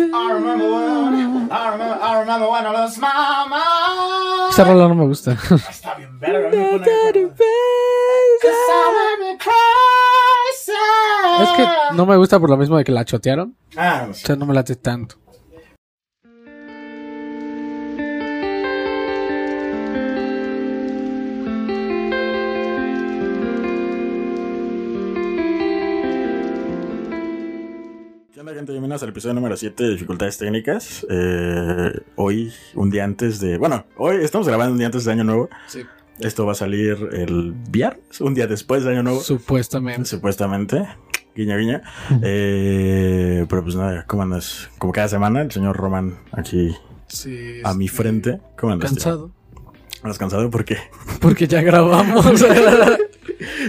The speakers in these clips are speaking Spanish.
I remember when, I remember, I remember when I lost my mind. Esa rola no me gusta. Está bien verga. Es que no me gusta por lo mismo de que la chotearon. Ah, O sea, no me late tanto. Bienvenidos al episodio número 7 de Dificultades Técnicas. Eh, hoy, un día antes de. Bueno, hoy estamos grabando un día antes de Año Nuevo. Sí. Esto va a salir el viernes, un día después de Año Nuevo. Supuestamente. Supuestamente. Guiña, guiña. Eh, pero pues nada, ¿cómo andas? Como cada semana, el señor Román aquí Sí. a mi frente. ¿Cómo andas? tío? Cansado. ¿Andas cansado? ¿Por qué? Porque ya grabamos.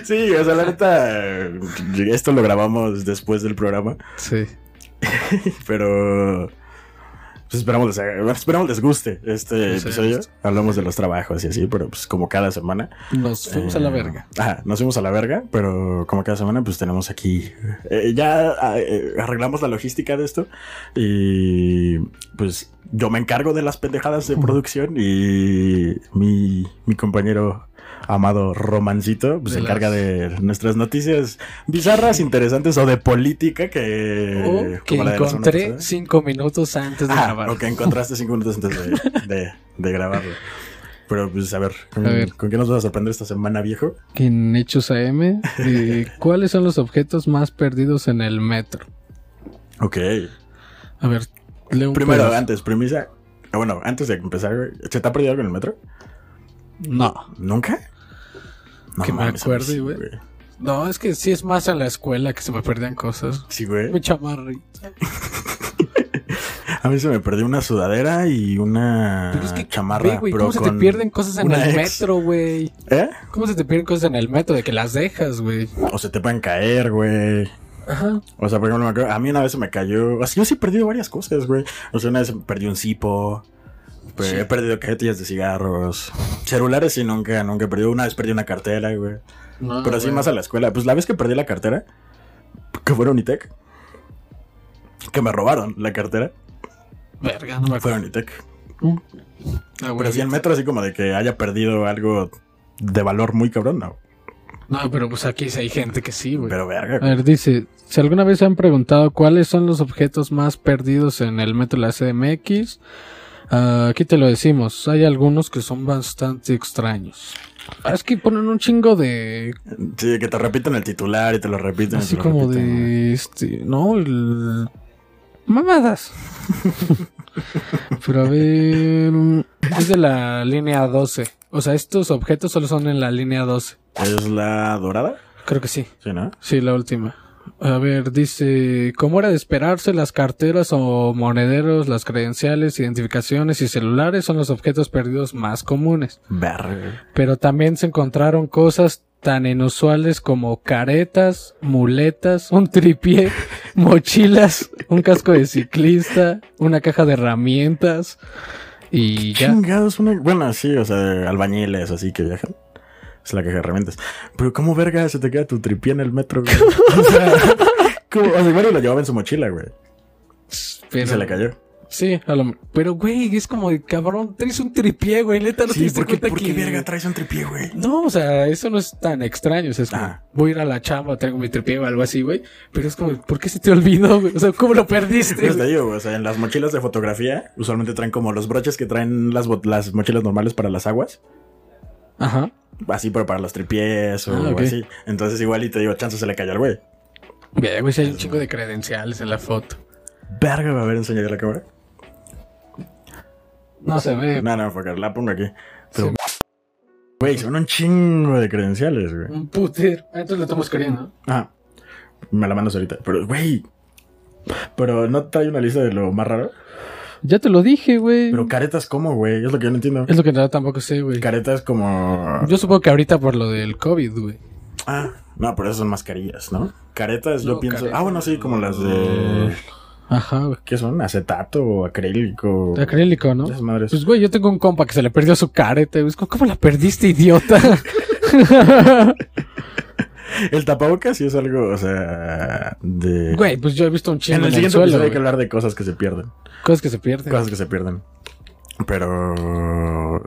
Sí, o sea, la neta, esto lo grabamos después del programa. sí. Pero pues esperamos les, haga- esperamos les guste este Sí, episodio. Hablamos de los trabajos y así, pero pues como cada semana. Nos fuimos a la eh, verga. Ajá, nos fuimos a la verga, pero como cada semana pues tenemos aquí... eh, ya eh, arreglamos la logística de esto y pues yo me encargo de las pendejadas de producción y mi, mi compañero amado Romancito pues, se encarga las- de nuestras noticias bizarras, interesantes o de política que... O que la la encontré cinco minutos antes de Ah, grabar. o que encontraste cinco minutos antes de, de- de grabarlo. Pero pues a ver, ¿con, A ver. ¿con qué nos vas a sorprender esta semana, viejo? En Hechos AM, de ¿cuáles son los objetos más perdidos en el metro? Ok. A ver, leo un Primero, pedazo. antes, premisa. Bueno, antes de empezar, ¿se te ha perdido algo en el metro? No. ¿Nunca? Que me mames, a acuerde, sí, güey. No, es que sí es más en la escuela que se me perdían cosas. Sí, güey. Mi chamarrita. A mí se me perdió una sudadera y una Pero es que, chamarra. güey, pero ¿cómo se te pierden cosas en el ex. metro, güey? ¿Eh? ¿Cómo se te pierden cosas en el metro? De que las dejas, güey. O se te pueden caer, güey. Ajá. O sea, por ejemplo, me acuerdo- a mí una vez se me cayó. O sea, yo sí he perdido varias cosas, güey. O sea, una vez perdí un cipo. Pues, Sí. He perdido cajetillas de cigarros. Celulares sí, nunca, nunca he perdido. Una vez perdí una cartera, güey. No, Pero así güey. más a la escuela. Pues la vez que perdí la cartera, que fue a Unitec, que me robaron la cartera, Verga, no me fue a acuerdo. Unitec. Ah, güey. Pero así en metro, así como de que haya perdido algo de valor muy cabrón, no. No, pero pues aquí sí hay gente que sí, güey. Pero verga, A güey. ver, dice, si alguna vez se han preguntado cuáles son los objetos más perdidos en el metro de la CDMX, ah, aquí te lo decimos, hay algunos que son bastante extraños. Ah, Es que ponen un chingo de... Sí, que te repiten el titular y te lo repiten. Así lo como repiten, de... Este, no, el... Mamadas. Pero a ver... Es de la línea 12. O sea, estos objetos solo son en la línea 12. ¿Es la dorada? Creo que sí. Sí, ¿no? Sí, la última. A ver, dice, como era de esperarse, las carteras o monederos, las credenciales, identificaciones y celulares son los objetos perdidos más comunes. Verga. Pero también se encontraron cosas tan inusuales como caretas, muletas, un tripié, mochilas, un casco de ciclista, una caja de herramientas y ya. Chingados, una. Bueno, sí, o sea, albañiles así que viajan. Es la caja de herramientas. Pero, ¿cómo verga se te queda tu tripié en el metro, güey? O sea, ¿cómo? O sea, igual lo llevaba en su mochila, güey. Y se le cayó. Sí, a lo- pero güey, es como de cabrón, traes un tripié, güey, neta, no te Sí, diste ¿por qué, cuenta por qué que- verga traes un tripié, güey? No, o sea, eso no es tan extraño. O sea, es como, Ah. voy a ir a la chamba, traigo mi tripié o algo así, güey. Pero es como, ¿por qué se te olvidó, güey? O sea, ¿cómo lo perdiste? Pues te digo, o sea, en las mochilas de fotografía, usualmente traen como los broches que traen las mochilas normales para las aguas. Ajá. Así, pero para los tripiés o Ah, ok. así. Entonces, igual y te digo, chance se le cayó al güey. Ve, güey, si hay un chico de credenciales en la foto. Verga, va a ver, enseñar la cámara. No se ve. No, no, porque la pongo aquí. Pero, güey, son un chingo de credenciales, güey. Un puter. Ah, entonces lo estamos queriendo. Ah, me la mandas ahorita. Pero, güey. Pero no trae una lista de lo más raro. Ya te lo dije, güey. Pero caretas, ¿cómo, güey? Es lo que yo no entiendo. Es lo que nada tampoco sé, güey. Caretas como. Yo supongo que ahorita por lo del COVID, güey. Ah, no, pero esas son mascarillas, ¿no? Caretas, yo No, pienso. caretas. Ah, bueno, sí, como las de. Ajá, güey. ¿Qué son? ¿Acetato o acrílico? Acrílico, ¿no? Esas madres. Pues, güey, yo tengo un compa que se le perdió su careta, güey. ¿Cómo la perdiste, idiota? El tapabocas sí es algo, o sea, de... Güey, pues yo he visto un chingo en el siguiente suelo, episodio hay que hablar de cosas que se pierden. Cosas que se pierden. Cosas que se pierden. Pero...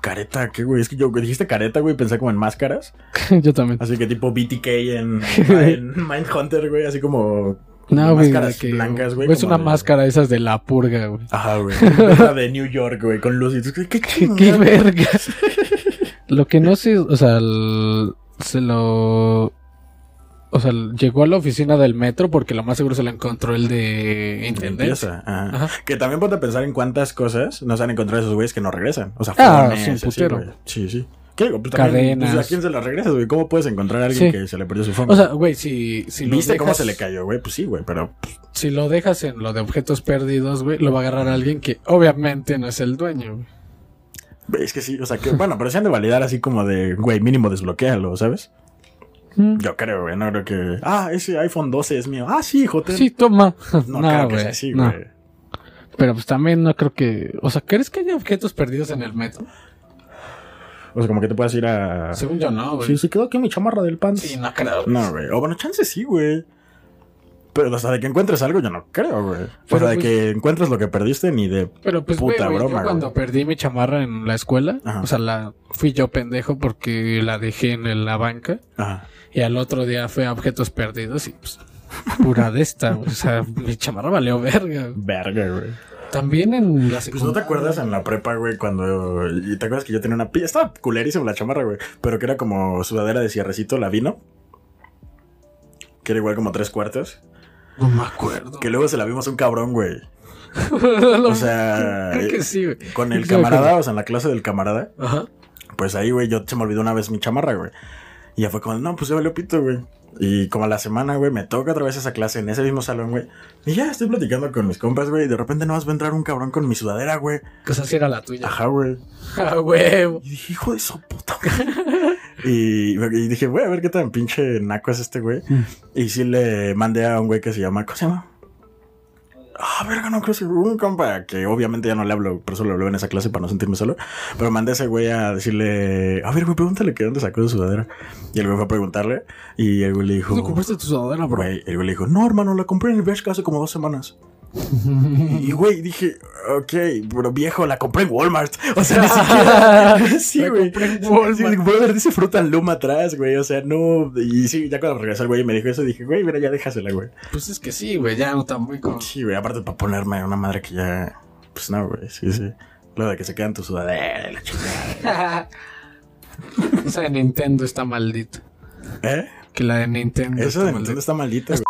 Careta, ¿qué, güey? Es que yo dijiste careta, güey, pensé como en máscaras. yo también. Así que tipo BTK en, en Mindhunter, güey, así como... No, güey, máscaras que- blancas, güey. Es una de- máscara esas de la purga, güey. Ajá, güey. Esa de New York, güey, con luz y ¿Qué, qué, Qué, chingada? qué verga. lo que no sé, o sea, el- se lo... O sea, llegó a la oficina del metro porque lo más seguro se lo encontró el de intendencia. Limpieza, ajá. Ajá. Que también ponte a pensar en cuántas cosas nos han encontrado esos güeyes que no regresan. O sea, Ah, fones, así. Sí, sí. ¿Qué digo? Pues también, Cadenas. pues, ¿A quién se las regresas, güey? ¿Cómo puedes encontrar a alguien Sí. que se le perdió su phone? O sea, güey, si, si ¿Viste cómo se le cayó, güey? Pues sí, güey, pero... Si lo dejas en lo de objetos perdidos, güey, lo va a agarrar alguien que obviamente no es el dueño, güey. Es que sí, o sea, que bueno, pero se han de validar así como de, güey, mínimo desbloquealo, ¿sabes? Mm. Yo creo, güey, no creo que... Ah, ese iPhone 12 es mío. Ah, sí, ten. Sí, toma. No, No, creo que sea así, no. güey. Pero pues también no creo que. O sea, ¿crees que haya objetos perdidos en el metro? O sea, como que te puedas ir a... Según yo, no, güey. Sí, se quedó aquí mi chamarra del pan. Sí, no creo. No, güey. O bueno, chance sí, güey. Pero hasta de que encuentres algo, yo no creo, güey. O sea, de pues- que encuentres lo que perdiste, ni de. Pero pues, Puta güey, yo broma, cuando güey. perdí mi chamarra en la escuela, Ajá. o sea, la fui yo pendejo porque la dejé en la banca. Ajá. Y al otro día fue a objetos perdidos y pues. Pura de esta, güey. O sea, mi chamarra valió verga. Verga, güey. También en la Pues no te acuerdas en la prepa, güey, cuando. Y te acuerdas que yo tenía una pilla. Estaba culerísima la chamarra, güey. Pero que era como sudadera de cierrecito, la vino. Que era igual como tres cuartos. No me acuerdo. Que luego se la vimos a un cabrón, güey. O sea. Creo que sí, güey. Con el camarada, o sea, en la clase del camarada. Ajá. Pues ahí, güey, yo se me olvidó una vez mi chamarra, güey. Y ya fue como, no, pues se valió pito, güey. Y como a la semana, güey, me toca otra vez esa clase en ese mismo salón, güey. Y ya estoy platicando con mis compas, güey. Y de repente no vas a entrar un cabrón con mi sudadera, güey. Que esa sí era la tuya. Ajá, güey. Ah, huevo. Y dije, hijo de su puta y, y dije, güey, a ver qué tan pinche naco es este güey. Y sí le mandé a un güey que se llama, ¿cómo se llama? Ah, verga, no creo que un compa que obviamente ya no le hablo, por eso le hablé en esa clase para no sentirme solo. Pero mandé a ese güey a decirle, a ver, güey, pregúntale que dónde sacó su sudadera. Y el güey fue a preguntarle. Y el güey le dijo, ¿Dónde compraste tu sudadera, bro? güey, el güey le dijo, no, hermano, la compré en el Bershka hace como dos semanas. Y güey, dije, ok, pero viejo, la compré en Walmart. O sea, ni siquiera. sí, güey. en Walmart. Sí, brother, dice fruta Loom atrás, güey. O sea, no. Y sí, ya cuando regresó el güey y me dijo eso, dije, güey, mira, ya déjasela, güey. Pues es que sí, güey, ya no está muy con... Sí, güey, aparte para ponerme una madre que ya. Pues no, güey, sí, sí. Lo de que se quedan tu sudadera la chingada. Esa de Nintendo está maldita. ¿Eh? Que la de Nintendo Eso de Nintendo está maldita, güey.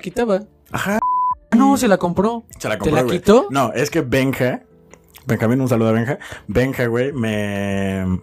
quitaba. Ajá. Se la compró. Se la ¿Te compró, la güey. quitó? No, es que Benja. Benjamín, un saludo a Benja. Benja, güey, me.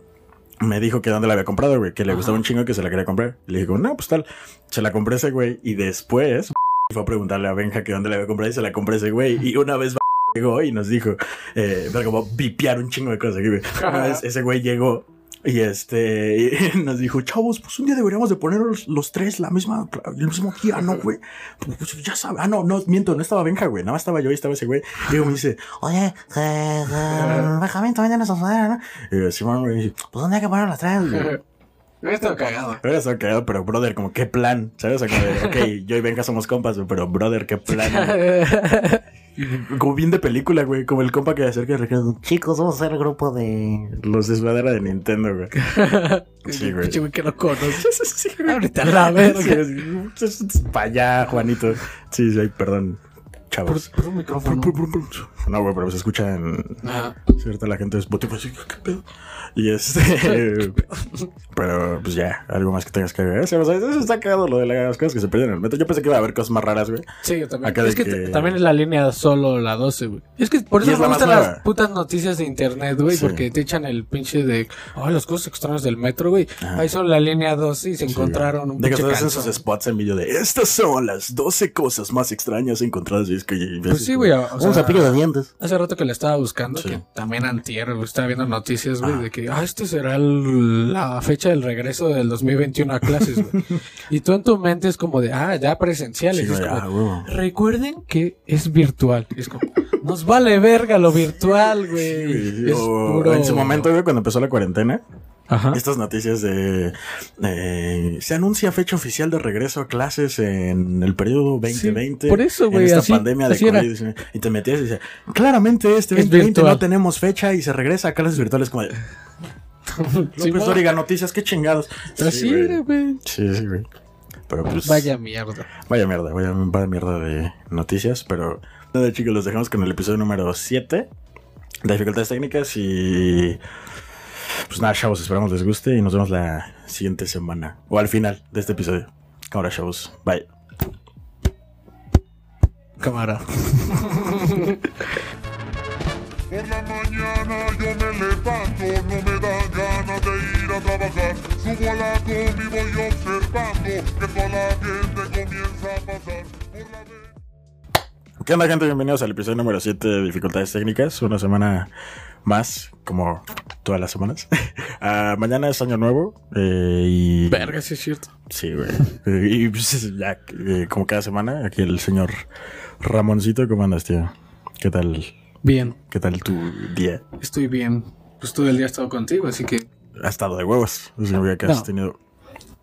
Me dijo que dónde la había comprado, güey. Que le Ajá. gustaba un chingo y que se la quería comprar. Le dije, no, pues tal. Se la compré ese güey. Y después fue a preguntarle a Benja que dónde la había comprado y se la compré ese güey. Y una vez llegó y nos dijo, eh, pero como vipiar un chingo de cosas. Una vez ese güey llegó y este y nos dijo, chavos, pues un día deberíamos de poner los, los tres la misma, el mismo día, ¿no, güey? Pues ya sabes, ah, no, no, miento, no estaba Benja, güey, nada más estaba yo y estaba ese güey. Y luego me dice, oye, eh, eh, Benjamín también tiene esa sudadera, ¿no? Y yo, Simón, güey, dice, pues ¿dónde hay que poner las tres, güey? Me estado cagado. Pero eso cagado, pero brother, como qué plan, ¿sabes? O sea, como de, ok, yo y Benja somos compas, pero brother, qué plan. Como bien de película, güey, como el compa que acerca y Ricardo, chicos, vamos a hacer el grupo de los de sudadera de Nintendo, güey. Sí, güey. Pinche güey que no conoces. Sí, güey. Ahorita la verga. Para allá, Juanito. Sí, sí, perdón, Por, chavos. por un micrófono. No, güey, pero se escucha en Ajá. cierta la gente de Spotify. así, ¿Qué pedo? Y este. pero pues ya, algo más que tengas que ver. O sea, eso está cagado lo de las cosas que se pierden en el metro. Yo pensé que iba a haber cosas más raras, güey. Sí, yo también. Acá es que, también es la línea solo la 12, güey. Es que por eso es me la gustan las putas noticias de internet, güey. Sí. Porque te echan el pinche de. Ay, las cosas extrañas del metro, güey. Ahí solo la línea 12 y se Sí, encontraron un De que todos esos spots en video de estas son las 12 cosas más extrañas encontradas. Y es que. Pues sí, güey. o Un sea, cepillo de dientes. Hace rato que le estaba buscando, Sí. que también antier, güey, estaba viendo noticias, güey, Ah. de que, ah, este será el- la fecha del regreso del 2021 a clases, güey. y tú en tu mente es como de, ah, ya presenciales. Sí, es güey, como, ah. Recuerden que es virtual. Es como, nos vale verga lo virtual, güey. Sí, es puro... En su momento, güey, cuando empezó la cuarentena, Ajá. Estas noticias de... eh, se anuncia fecha oficial de regreso a clases en el periodo 2020. Sí, por eso, güey, En esta así- pandemia de así era. COVID. Y te metías y dice, claramente este Es 2020 no tenemos fecha y se regresa a clases virtuales como de... López Simón. Dóriga Noticias, qué chingados. Así era, güey. Sí, sí, güey. Pero pues... Vaya mierda. Vaya mierda, vaya, vaya mierda de noticias, pero nada chicos, los dejamos con el episodio número 7 de dificultades técnicas y pues nada, chavos, esperamos les guste y nos vemos la siguiente semana o al final de este episodio. Ahora, chavos, bye. Cámara. Por la mañana yo me levanto, no me dan ganas de ir a trabajar. Subo a la combi y voy observando que toda la gente comienza a pasar por la vez. ¿Qué onda gente? Bienvenidos al episodio número 7 de dificultades técnicas, una semana más, como todas las semanas. Ah, mañana es año nuevo eh, y... Verga, sí es cierto. Sí, güey. Eh, Y pues, ya, eh, como cada semana, aquí el señor Ramoncito, ¿cómo andas, tío? ¿Qué tal? Bien, ¿Qué tal tu día? estoy bien. Pues todo el día he estado contigo, así que. Ha estado de huevos. Eso significa que has No. tenido.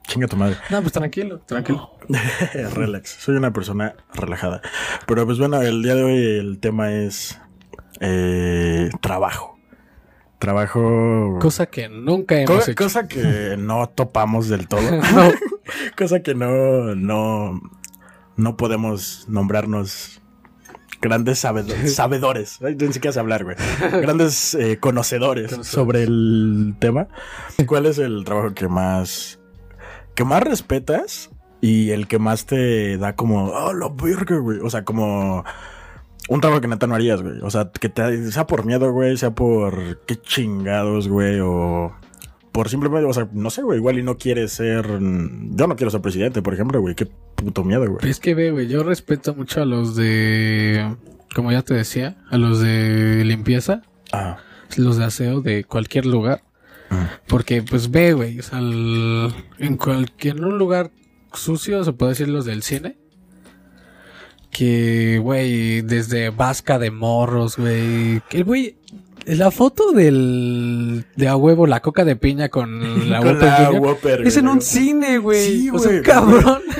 Chinga tu madre. No, pues tranquilo, tranquilo. Relax. Soy una persona relajada. Pero pues bueno, el día de hoy el tema es eh, trabajo. Trabajo. Cosa que nunca hemos hecho. cosa que no topamos del todo. No. cosa que no, no, no podemos nombrarnos grandes sabedo- sabedores. Ni siquiera sé hablar, güey. Grandes eh, conocedores Conocedores. sobre el tema. ¿Cuál es el trabajo que más, que más respetas y el que más te da como, oh, la verga, güey? O sea, como un trabajo que neta no harías, güey. O sea, que te, sea por miedo, güey, sea por qué chingados, güey, o por simplemente, o sea, no sé, güey, igual y no quieres ser. Yo no quiero ser presidente, por ejemplo, güey, qué puto miedo, güey. Es que ve, güey, yo respeto mucho a los de. Como ya te decía, a los de limpieza, Ah, los de aseo de cualquier lugar. Porque, pues ve, güey, o sea, el- en cualquier lugar sucio, se puede decir los del cine. Que, güey, desde vasca de morros, güey. Que, güey, la foto del. de a huevo, la coca de piña con la Con Whopper la Whopper, Es en un cine, güey. Sí, o sea, cabrón.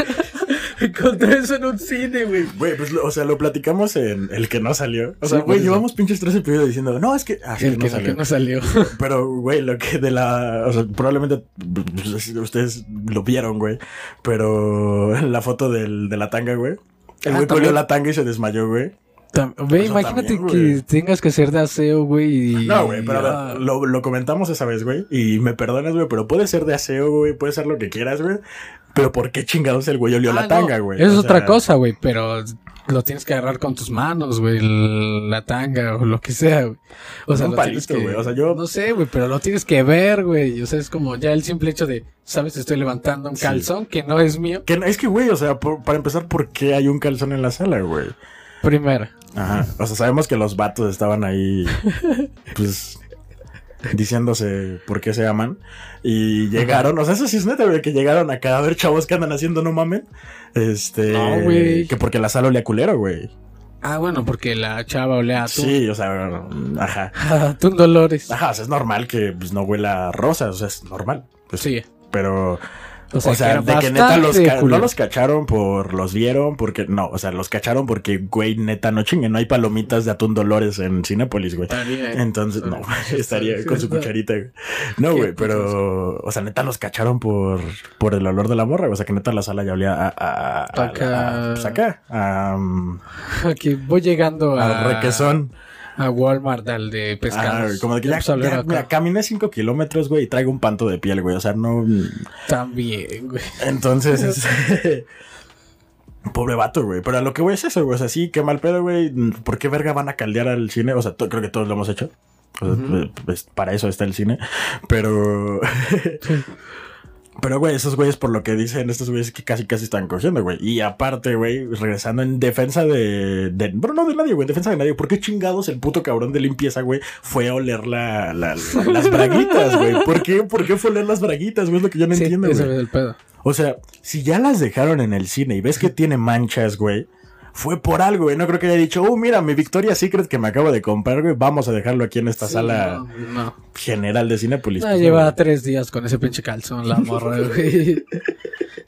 Encontré eso en un cine, güey. Güey, pues, o sea, lo platicamos en el que no salió. O sea, güey, llevamos pinches tres episodios diciendo, no, es que. Ah, El que, salió. que no salió. Pero, güey, lo que de la. O sea, probablemente pues, ustedes lo vieron, güey. Pero la foto del, de la tanga, güey. El Ah, güey colgó la tanga y se desmayó, güey. Eso imagínate también, que güey. tengas que ser de aseo, güey. y- No, güey, pero a ver, Ah, lo, lo comentamos esa vez, güey. Y me perdonas, güey, pero puede ser de aseo, güey. Puede ser lo que quieras, güey. Pero ¿por qué chingados el güey olió ah, la no, tanga, güey? Eso es O otra sea, cosa, güey, pero lo tienes que agarrar con tus manos, güey, la tanga o lo que sea, güey. O sea, Un palito, güey, o sea, yo- No sé, güey, pero lo tienes que ver, güey. O sea, es como ya el simple hecho de, ¿sabes? Estoy levantando un Sí. calzón que no es mío. Que, no- es que, güey, o sea, por- para empezar, ¿por qué hay un calzón en la sala, güey? Primera. Ajá. O sea, sabemos que los vatos estaban ahí, pues, diciéndose por qué se aman. Y llegaron, o sea, eso sí es neta, güey, que llegaron acá a ver chavos que andan haciendo, no mamen. Este. No, güey. Que porque la sala olía culero, güey. Ah, bueno, porque la chava olea a tú. Sí, o sea, ajá. Tú Dolores. Ajá, o sea, es normal que pues, no huela a rosas, o sea, es normal. Pues, Sí. Pero. O O sea, que de que neta los no los cacharon por los vieron, porque no, o sea, los cacharon porque, güey, neta, no chinguen, no hay palomitas de atún Dolores en Cinépolis, güey. Entonces, no, Estaría- estaría con su cucharita. güey. No, güey, pero, o sea, neta los cacharon por, por el olor de la morra, o sea, que neta la sala ya olía a, a, a- a- pues acá, a, um, Aquí voy llegando a, a requesón. A Walmart al de Ah, pescados. como de que ya, mira, caminé cinco kilómetros, güey, y traigo un panto de piel, güey. O sea, no. También, güey. Entonces, este, Pobre vato, güey. Pero a lo que voy es eso, güey. O sea, sí, qué mal pedo, güey. ¿Por qué verga van a caldear al cine? O sea, creo que todos lo hemos hecho. O sea, Ujú. pues, para eso está el cine. Pero. Pero, güey, esos güeyes, por lo que dicen estos güeyes, que casi casi están cogiendo, güey. Y aparte, güey, regresando en defensa de. de bueno, no de nadie, güey, en defensa de nadie. ¿Por qué chingados el puto cabrón de limpieza, güey, fue a oler la, la- las braguitas, güey? ¿Por qué, ¿Por qué fue a oler las braguitas, güey? Es lo que yo no Sí, entiendo, güey. es el pedo. O sea, si ya las dejaron en el cine y ves que tiene manchas, güey. Fue por algo, güey. No creo que haya dicho, oh, mira, mi Victoria Secret que me acabo de comprar, güey. Vamos a dejarlo aquí en esta Sí, sala no, no. general de Cinépolis. No, Pues, lleva güey. tres días con ese pinche calzón, la morra, güey.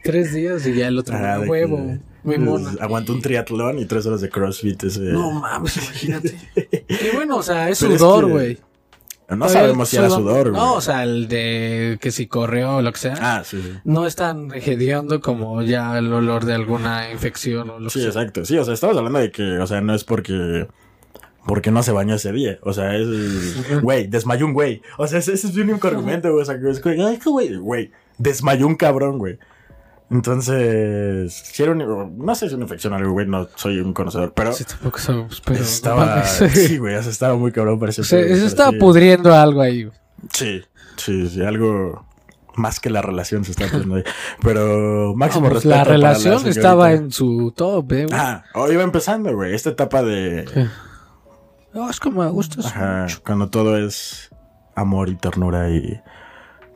tres días y ya el otro "Ah, de huevo. que- Muy mona. pues, Aguantó un triatlón y tres horas de CrossFit. Ese... No mames, imagínate. Y bueno, o sea, es Pero es sudor, que- No sabemos si era sudor, güey. No, o sea, el de que si corrió o lo que sea. Ah, sí, sí. No es tan hediondo como ya el olor de alguna infección o lo Sí, que sea. exacto. Sí, o sea, estamos hablando de que, o sea, no es porque. Porque no se bañó ese día. O sea, es. Güey, desmayó un güey. O sea, ese, ese es mi único argumento, güey. O sea, que es güey. Güey, desmayó un cabrón, güey. Entonces. Si era un- No sé si una infección o algo, güey. No soy un conocedor. Pero. Sí, tampoco sabemos, pero. estaba. Sí, güey. o sea, estaba muy cabrón. Parecía. O sea, pero estaba pudriendo algo ahí. güey. Sí, sí, sí. Algo. Más que la relación se está poniendo ahí. Pero máximo respeto. la para relación estaba en su top, eh, güey. Ah, oh, iba empezando, güey. Esta etapa de. No, es como me gustas Ajá, mucho. cuando todo es amor y ternura y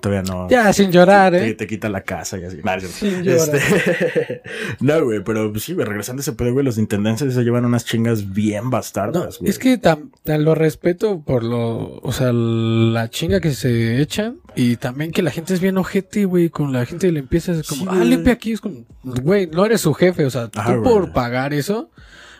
todavía no. Ya, sin llorar, Te, eh. te quita la casa y así. Cierto. Sin llorar. Este, no, güey, pero sí, güey, regresando a ese pedo, güey, los intendencias se llevan unas chingas bien bastardas, güey. es que tam- lo respeto por lo, o sea, la chinga que se echan y también que la gente es bien ojete, güey, con la gente de limpieza es como, Sí, ah, limpia aquí, es como, güey, no eres su jefe, o sea, tú por pagar eso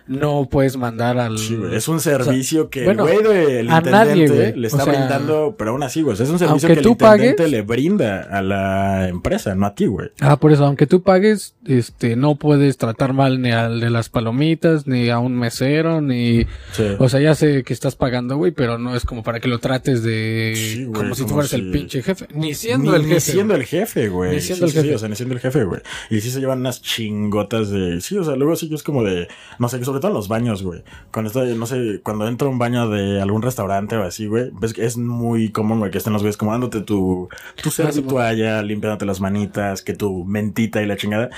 no puedes mandar al... Sí, es un servicio que bueno, el güey del a intendente nadie, le está O sea, brindando, pero aún así, güey, es un servicio que el intendente pagues- le brinda a la empresa, no a ti, güey. Ah, por eso, aunque tú pagues, este, no puedes tratar mal ni al de las palomitas, ni a un mesero, ni... Sí. O sea, ya sé que estás pagando, güey, pero no es como para que lo trates de... Sí, güey, como si tú fueras si- el pinche jefe. Ni siendo ni, el ni jefe. siendo güey. el jefe, güey. Ni siendo el jefe. o sea, ni siendo el jefe, güey. Y sí se llevan unas chingotas de. Sí, o sea, luego sí es como de. No sé, sobre todo en los baños, güey. Cuando estoy, no sé, cuando entro a un baño de algún restaurante o así, güey. Ves que es muy común, güey, que estén los güeyes como dándote tu. Tu sí, tu toalla, limpiándote las manitas, que tu mentita y la chingada.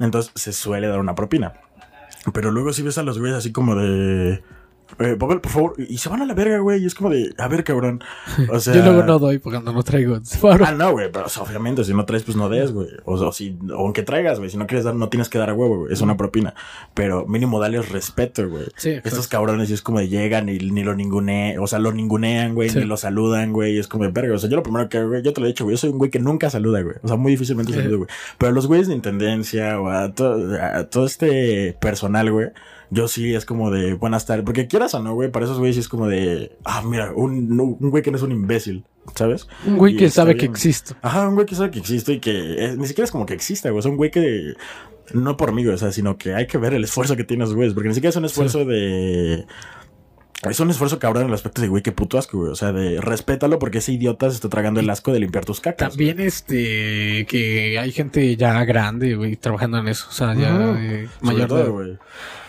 Entonces se suele dar una propina. Pero luego sí ves a los güeyes así como de. Eh, papel, por favor. Y se van a la verga, güey. Y es como de. A ver, cabrón. O sea. Yo luego no doy porque no traigo. Ah, no, güey, pero o sea, obviamente si no traes, pues no des, güey. O, o si, aunque traigas, güey, si no quieres dar, no tienes que dar a huevo, güey. Es una propina. Pero mínimo dale respeto, güey. Sí. Estos cabrones y es como de llegan y ni lo ningunean, o sea, lo ningunean, güey, Sí. ni lo saludan, güey. y Es como de verga. O sea, yo lo primero que hago, güey, yo te lo he dicho, güey, yo soy un güey que nunca saluda, güey. O sea, muy difícilmente Sí. saludo, güey. Pero a los güeyes de intendencia o a, to- a todo este personal, güey. Yo sí es como de buenas tardes. Porque quieras o no, güey, para esos güeyes sí es como de. Ah, mira, un, un güey que no es un imbécil, ¿sabes? Un güey Y que sabe que existo. Ajá, un güey que sabe que existo y que eh, ni siquiera es como que exista, güey. Es un güey que. No por mí, güey, o sea, sino que hay que ver el esfuerzo que tienen los güeyes. Porque ni siquiera es un esfuerzo de. Es un esfuerzo cabrón en el aspecto de, güey, qué puto asco, güey. O sea, de respétalo porque ese idiota se está tragando el asco de limpiar tus cacas. güey. También este que hay gente ya grande, güey, trabajando en eso. O sea, ya de Sobre mayor todo, de, güey.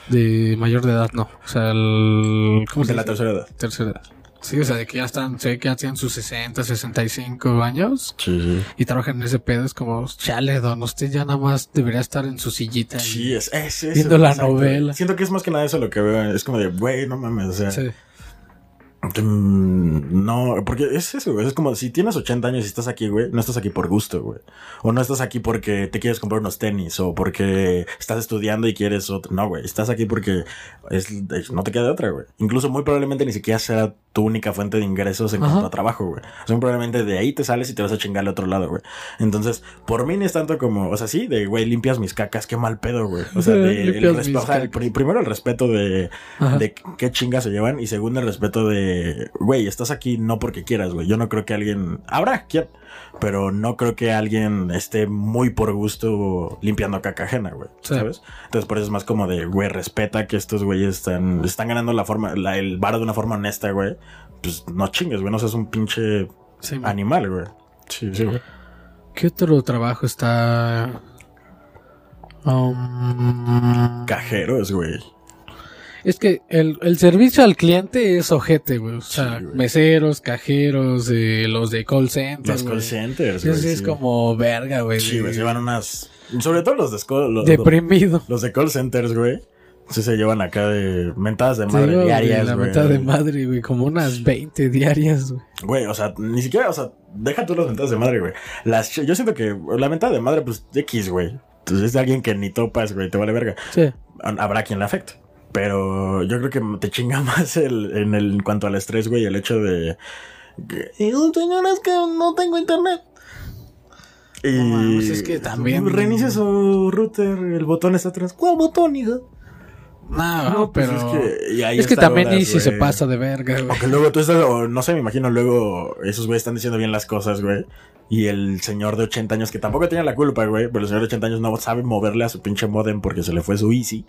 De mayor de edad, no. O sea, el ¿cómo se De la tercera edad. tercera edad. Sí, o sea, de que ya están, sé que ya tienen sus 60, 65 años Sí, sí. y trabajan en ese pedo. Es como, chale, don, usted ya nada más debería estar en su sillita. y- Sí, es, es, es- Viendo la novela. Siento que es más que nada eso lo que veo. Es como de, güey, no mames, o sea. Sí. Mm, No, porque es eso, güey. Es como si tienes 80 años y estás aquí, güey. No estás aquí por gusto, güey. O no estás aquí porque te quieres comprar unos tenis o porque estás estudiando y quieres otro. No, güey. Estás aquí porque es, es- no te queda de otra, güey. Incluso muy probablemente ni siquiera sea tu única fuente de ingresos en Ajá. cuanto a trabajo, güey. O sea, muy probablemente de ahí te sales y te vas a chingar al otro lado, güey. Entonces, por mí no es tanto como, o sea, sí, de, güey, limpias mis cacas, qué mal pedo, güey. O sea, de, el respeto, o sea, el primero el respeto de, Ajá. de qué chingas se llevan y segundo el respeto de, güey, estás aquí no porque quieras, güey. Yo no creo que alguien, habrá quien, pero no creo que alguien esté muy por gusto limpiando caca ajena, güey. Sí. ¿Sabes? Entonces por eso es más como de, güey, respeta que estos güeyes están, están ganando la forma, la, el bar de una forma honesta, güey. Pues no chingues, güey, no seas un pinche Sí, animal, güey. Sí, sí, güey. ¿Qué otro trabajo está? Um, Cajeros, güey. Es que el, el servicio al cliente es ojete, güey. O sea, Sí, güey. meseros, cajeros, eh, los de call center. Los call centers, güey. sí, es como verga, güey. Sí, güey, se llevan unas. Sobre todo los de los, Deprimido. los de call centers, güey. Sí se llevan acá de mentadas de madre diarias, güey, La mitad de madre, güey. Como unas 20 diarias, güey. Güey, o sea, ni siquiera, o sea, deja tú las mentadas de madre, güey. Las, yo siento que la mentada de madre, pues, X, güey. Entonces es de alguien que ni topas, güey, te vale verga. Sí. habrá quien le afecte. Pero yo creo que te chinga más el, en, el, en cuanto al estrés, güey, el hecho de... Que, "Y, señor, es que no tengo internet. Y No mames, es que también- reinicia su router, el botón está atrás. ¿Cuál botón, hijo? No, No, pues pero. es que- y ahí es que está también horas, Easy se pasa de verga, güey. Aunque luego tú estás, o no sé, me imagino luego esos güeyes están diciendo bien las cosas, güey. Y el señor de 80 años, que tampoco tiene la culpa, güey, pero el señor de 80 años no sabe moverle a su pinche modem porque se le fue su Easy.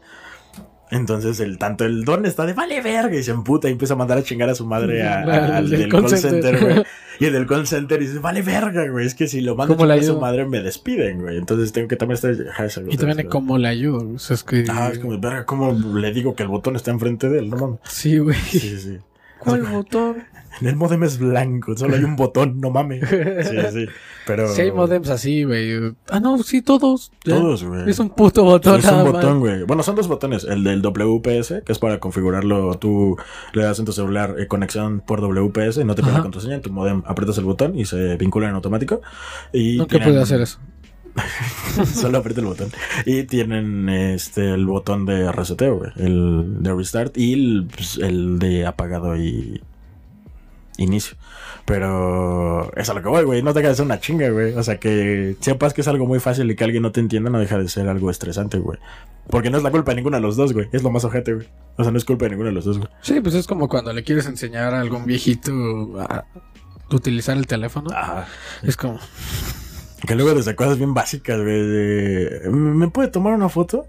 Entonces, el tanto el don está de vale verga y se emputa y empieza a mandar a chingar a su madre a- a- al del call center, güey. Y el del call center dice, vale verga, güey. Es que si lo mando a ¿Cómo le chingar a su madre me despiden, güey. Entonces tengo que también estar. Y también cómo le ayudo. güey. O sea, es que. Ah, es como, verga, ¿cómo le digo que el botón está enfrente de él? No mames. Sí, güey. Sí, sí. ¿Cuál botón? En el modem es blanco, solo hay un botón, no mames. Sí, sí. Pero. Si hay modems así, güey. Ah, no, sí, todos. Todos, güey. Es un puto botón, Es un botón, güey. Bueno, son dos botones. El del WPS, que es para configurarlo. Tú le das en tu celular eh, conexión por WPS, no te pide la contraseña. En tu modem aprietas el botón y se vincula en automático. Y Nunca tienen- pude hacer eso. Solo aprieta el botón. Y tienen este el botón de reseteo, güey. El de restart y el, pues, el de apagado y inicio. Pero es a lo que voy, güey. No te de ser una chinga, güey. O sea, que sepas que es algo muy fácil y que alguien no te entienda no deja de ser algo estresante, güey. Porque no es la culpa de ninguno de los dos, güey. Es lo más ojete, güey. O sea, no es culpa de ninguno de los dos, güey. Sí, pues es como cuando le quieres enseñar a algún viejito a utilizar el teléfono. Ajá. Es como, Que luego desde cosas bien básicas, güey. de, ¿Me puede tomar una foto?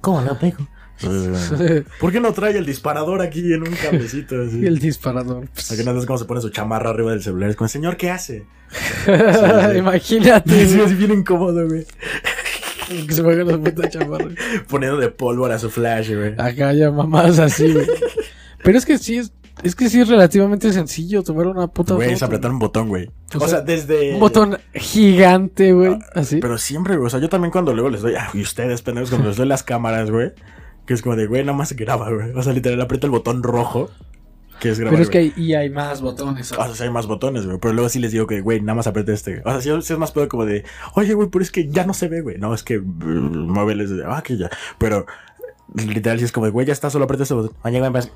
¿Cómo la pego? ¿Por qué no trae el disparador aquí en un así? y el disparador. O sea, que no sabes cómo se pone su chamarra arriba del celular. Es como, señor, ¿qué hace? Imagínate. Sí, así bien incómodo, güey. Que se ponga la puta chamarra. Poniendo de pólvora su flash, güey. Acá ya mamás así, güey. Pero es que sí es, es que sí es relativamente sencillo tomar una puta Güey, es apretar un botón, güey. O O, sea, sea, desde... Un botón gigante, güey. Así. Pero siempre, güey. O sea, yo también cuando luego les doy... ah, y ustedes, pendejos, cuando les doy las cámaras, güey. Que es como de, güey, nada más graba, güey. O sea, literal, aprieta el botón rojo. Que es grabar, Pero es que hay, y hay más botones. O sea, sí hay más botones, güey. Pero luego sí les digo que, güey, nada más aprieta este. O sea, sí, sí es más pedo como de, oye, güey, pero es que ya no se ve, güey. No, es que mm, muéveles de, ah, que ya. Pero literal sí es como de, güey, ya está, solo aprieta este botón. Güey, pues,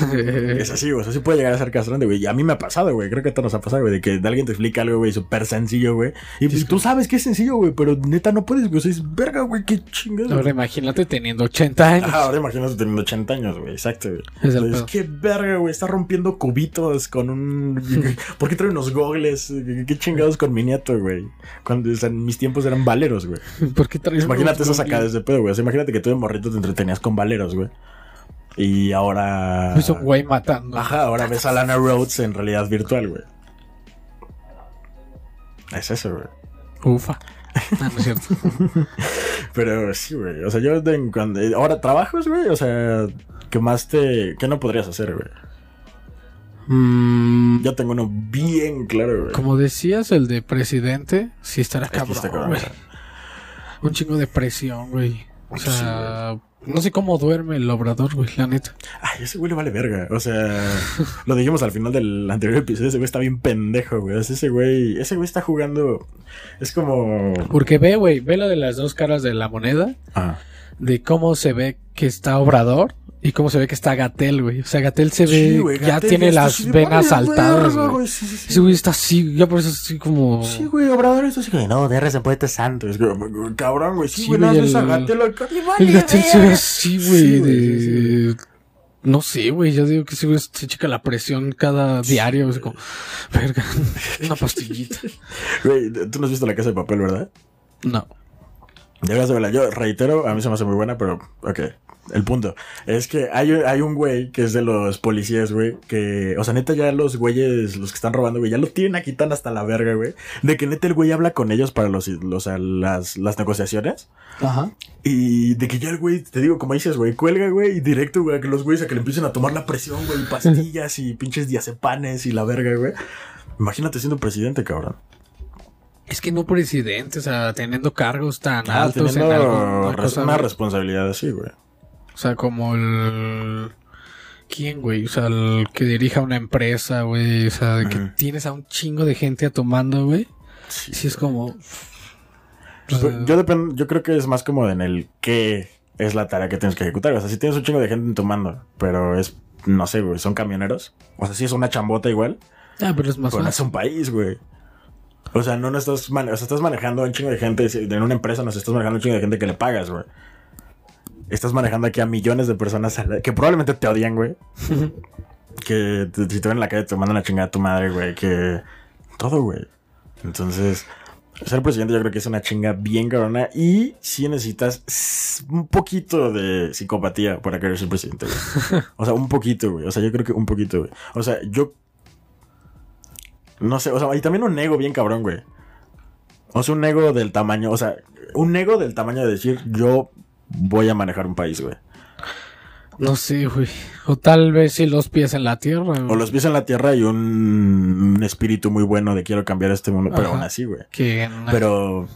Es así, güey. O sea, sí puede llegar a ser castrante, güey. Y a mí me ha pasado, güey. Creo que a todos nos ha pasado, güey. De que alguien te explica algo, güey, súper sencillo, güey. Y tú sabes que es sencillo, güey. Pero neta no puedes, güey. O sea, es verga, güey. Qué chingada. Ahora imagínate teniendo 80 años. Ahora imagínate teniendo 80 años, güey. Exacto, güey. Es el Entonces, qué verga, güey. Está rompiendo cubitos con un. ¿Por qué trae unos gogles? Qué chingados con mi nieto, güey. Cuando o sea, mis tiempos eran valeros, güey. ¿Por qué traes Imagínate eso sacadas de pedo, güey. O sea, imagínate que tú de morrito te entretenías con valeros, güey. Y ahora. Es un güey matando. Ajá, ahora ves a Lana Rhodes en realidad virtual, güey. Es eso, güey. Ufa. Ah, no es cierto. Pero sí, güey. O sea, yo de- cuando. Ahora, ¿trabajos, güey? O sea, ¿qué más te. ¿Qué no podrías hacer, güey? Mm, Yo tengo uno bien claro, güey. como decías, el de presidente, sí estará Es que cabrón, está cabrón, güey. güey. Un chingo de presión, güey. O Sí, sea, no sé cómo duerme el obrador, güey, la neta. Ay, ese güey le vale verga. O sea, lo dijimos al final del anterior episodio. Ese güey está bien pendejo, güey. O sea, ese güey. Ese güey está jugando. Es como. Porque ve, güey, ve la de las dos caras de la moneda, Ah. de cómo se ve que está obrador y cómo se ve que está Gatel, güey. O sea, Gatel se ve, Sí, güey, ya tiene las venas "Vale saltadas, verga, güey. Sí, sí, sí. Güey está así, ya por eso así como... Sí, güey, Obrador así que no, de poeta santo. Es que, cabrón, güey. Sí, Sí, güey, güey, no haces el- a acá, y El Gatel se ve así, güey, Sí, güey, de... sí, sí. No sé, güey, yo digo que ese güey se checa la presión cada diario, es como, verga, una pastillita. Güey, tú no has visto la casa de papel, ¿verdad? No. Deberías de verla. Yo reitero, a mí se me hace muy buena, pero ok. El punto es que hay, hay un güey que es de los policías, güey, que, o sea, neta, ya los güeyes, los que están robando, güey, ya lo tienen aquí tan hasta la verga, güey, de que neta el güey habla con ellos para los, los, o sea, las, las negociaciones. Ajá. Y de que ya el güey, te digo, como dices, güey, cuelga, güey, y directo, güey, a que los güeyes a que le empiecen a tomar la presión, güey, y pastillas y pinches diazepanes y la verga, güey. Imagínate siendo presidente, cabrón. Es que no presidente, o sea, teniendo cargos tan Ah, altos en teniendo alguna res- cosa, una responsabilidad así, güey. O sea, como el... ¿Quién, güey? O sea, el que dirija una empresa, güey. O sea, de que tienes a un chingo de gente a tomando, güey. Sí. Sí es como... o sea, Pues, yo dependo, yo creo que es más como en el qué es la tarea que tienes que ejecutar. O sea, si tienes un chingo de gente en tu mando, pero es, no sé, güey, son camioneros. O sea, sí es una chambota igual, Ah, pero es más pero no es un país, güey. O sea, no, no estás, mane- o sea, estás manejando a un chingo de gente. En una empresa no sé, estás manejando a un chingo de gente que le pagas, güey. Estás manejando aquí a millones de personas a la- que probablemente te odian, güey. que te- si te ven en la calle te mandan a chingar a tu madre, güey. Que todo, güey. Entonces, ser presidente yo creo que es una chinga bien cabrona. Y sí necesitas un poquito de psicopatía para querer ser presidente, güey. O sea, un poquito, güey. O sea, yo creo que un poquito, güey. O sea, yo no sé, o sea, y también un ego bien cabrón, güey. O sea, un ego del tamaño, o sea, un ego del tamaño de decir, yo voy a manejar un país, güey. No sé, güey. O tal vez si los pies en la tierra. güey. O los pies en la tierra y un, un espíritu muy bueno de quiero cambiar este mundo, pero aún así, güey. Que no- Pero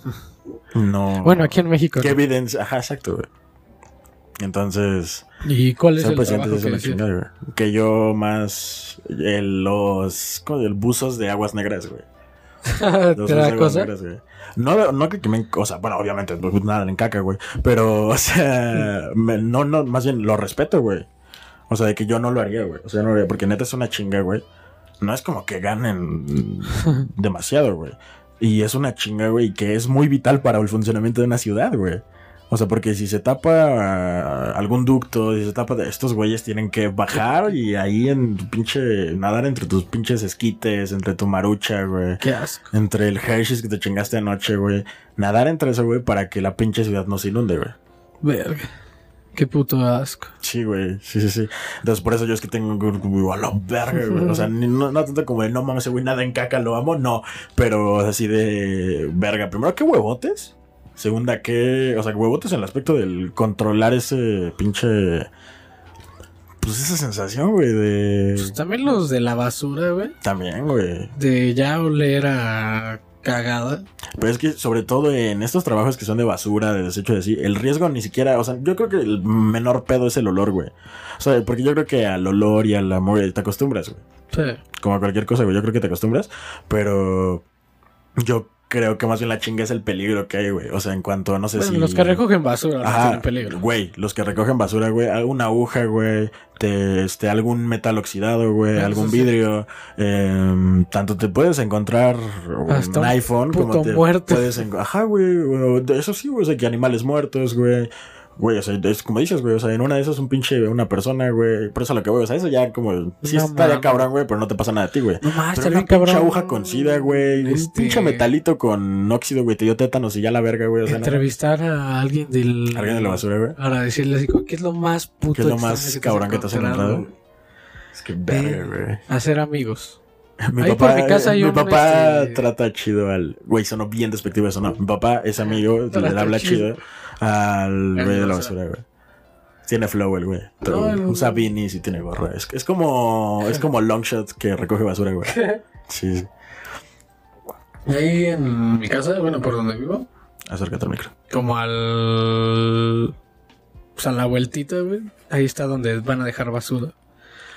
no. Bueno, aquí en México. ¿Qué no. evidencia? Ajá, exacto, güey. Entonces, ¿Y cuál es el trabajo es que una decías? chingada, güey. Que yo más eh, los el buzos de aguas negras, güey. Los ¿Te da aguas cosa? negras, güey. No, no que quemen, o sea, bueno, obviamente, pues, nada en caca, güey. Pero, o sea, me- no, no, más bien lo respeto, güey. O sea, de que yo no lo haría, güey. O sea, no lo haría, porque neta es una chinga, güey. No es como que ganen demasiado, güey. Y es una chinga, güey, que es muy vital para el funcionamiento de una ciudad, güey. O sea, porque si se tapa ah, algún ducto, si se tapa, estos güeyes tienen que bajar y ahí en tu pinche, nadar entre tus pinches esquites, entre tu marucha, güey. Qué asco. Entre el Hershey's que te chingaste anoche, güey. Nadar entre eso, güey, para que la pinche ciudad no se inunde, güey. Verga. Qué puto asco. Sí, güey. Sí, sí, sí. Entonces, por eso yo es que tengo güey, a la verga, güey. O sea, ni- no, no tanto como de no mames, güey, nada en caca, lo amo, no. Pero así de verga. Primero, ¿qué huevotes? Segunda, ¿qué? O sea, huevotes en el aspecto del controlar ese pinche. Pues esa sensación, güey, de. Pues también los de la basura, güey. También, güey. De ya oler a cagada. Pero es que, sobre todo en estos trabajos que son de basura, de desecho de sí, el riesgo ni siquiera, o sea, yo creo que el menor pedo es el olor, güey. O sea, porque yo creo que al olor y al amor te acostumbras, güey. Sí. Como a cualquier cosa, güey, yo creo que te acostumbras. Pero yo creo que más bien la chinga es el peligro que hay, güey. O sea, en cuanto no sé Bueno, si... los que recogen basura no Ajá, tienen peligro. güey, los que recogen basura, güey, alguna aguja, güey, te, este, algún metal oxidado, güey, Eso algún sí. vidrio, em, tanto te puedes encontrar Hasta un un iPhone como puto te muerto. puedes, ajá, güey, eso sí, güey, o sea, que animales muertos, güey. Güey, o sea, es como dices, güey, o sea, en una de esas un pinche, una persona, güey, por eso lo que, güey, o sea, eso ya como, sí No está ya cabrón, güey, pero no te pasa nada a ti, güey. No más, Pero una bien pinche cabrón. aguja con sida, güey, un Este, pinche metalito con óxido, güey, te dio tétanos y ya la verga, güey, o sea, no- Entrevistar a alguien del. alguien de la basura, güey. Para decirle así, ¿qué es lo más puto ¿Qué es lo más cabrón que te has encontrado? Es que verga, güey. Hacer amigos. Mi Ahí papá, por mi casa hay mi un, papá este- trata chido al. Güey, sonó bien despectivo eso, no. Mi papá es amigo, le habla chido. chido al güey de la basura. güey. Tiene flow el güey. No, Usa beanies y tiene gorra. Es, es como es como Longshot que recoge basura, güey. Sí, sí. Ahí en mi casa, bueno, por donde vivo, Acércate al micro. como al. Pues a la vueltita, güey. Ahí está donde van a dejar basura.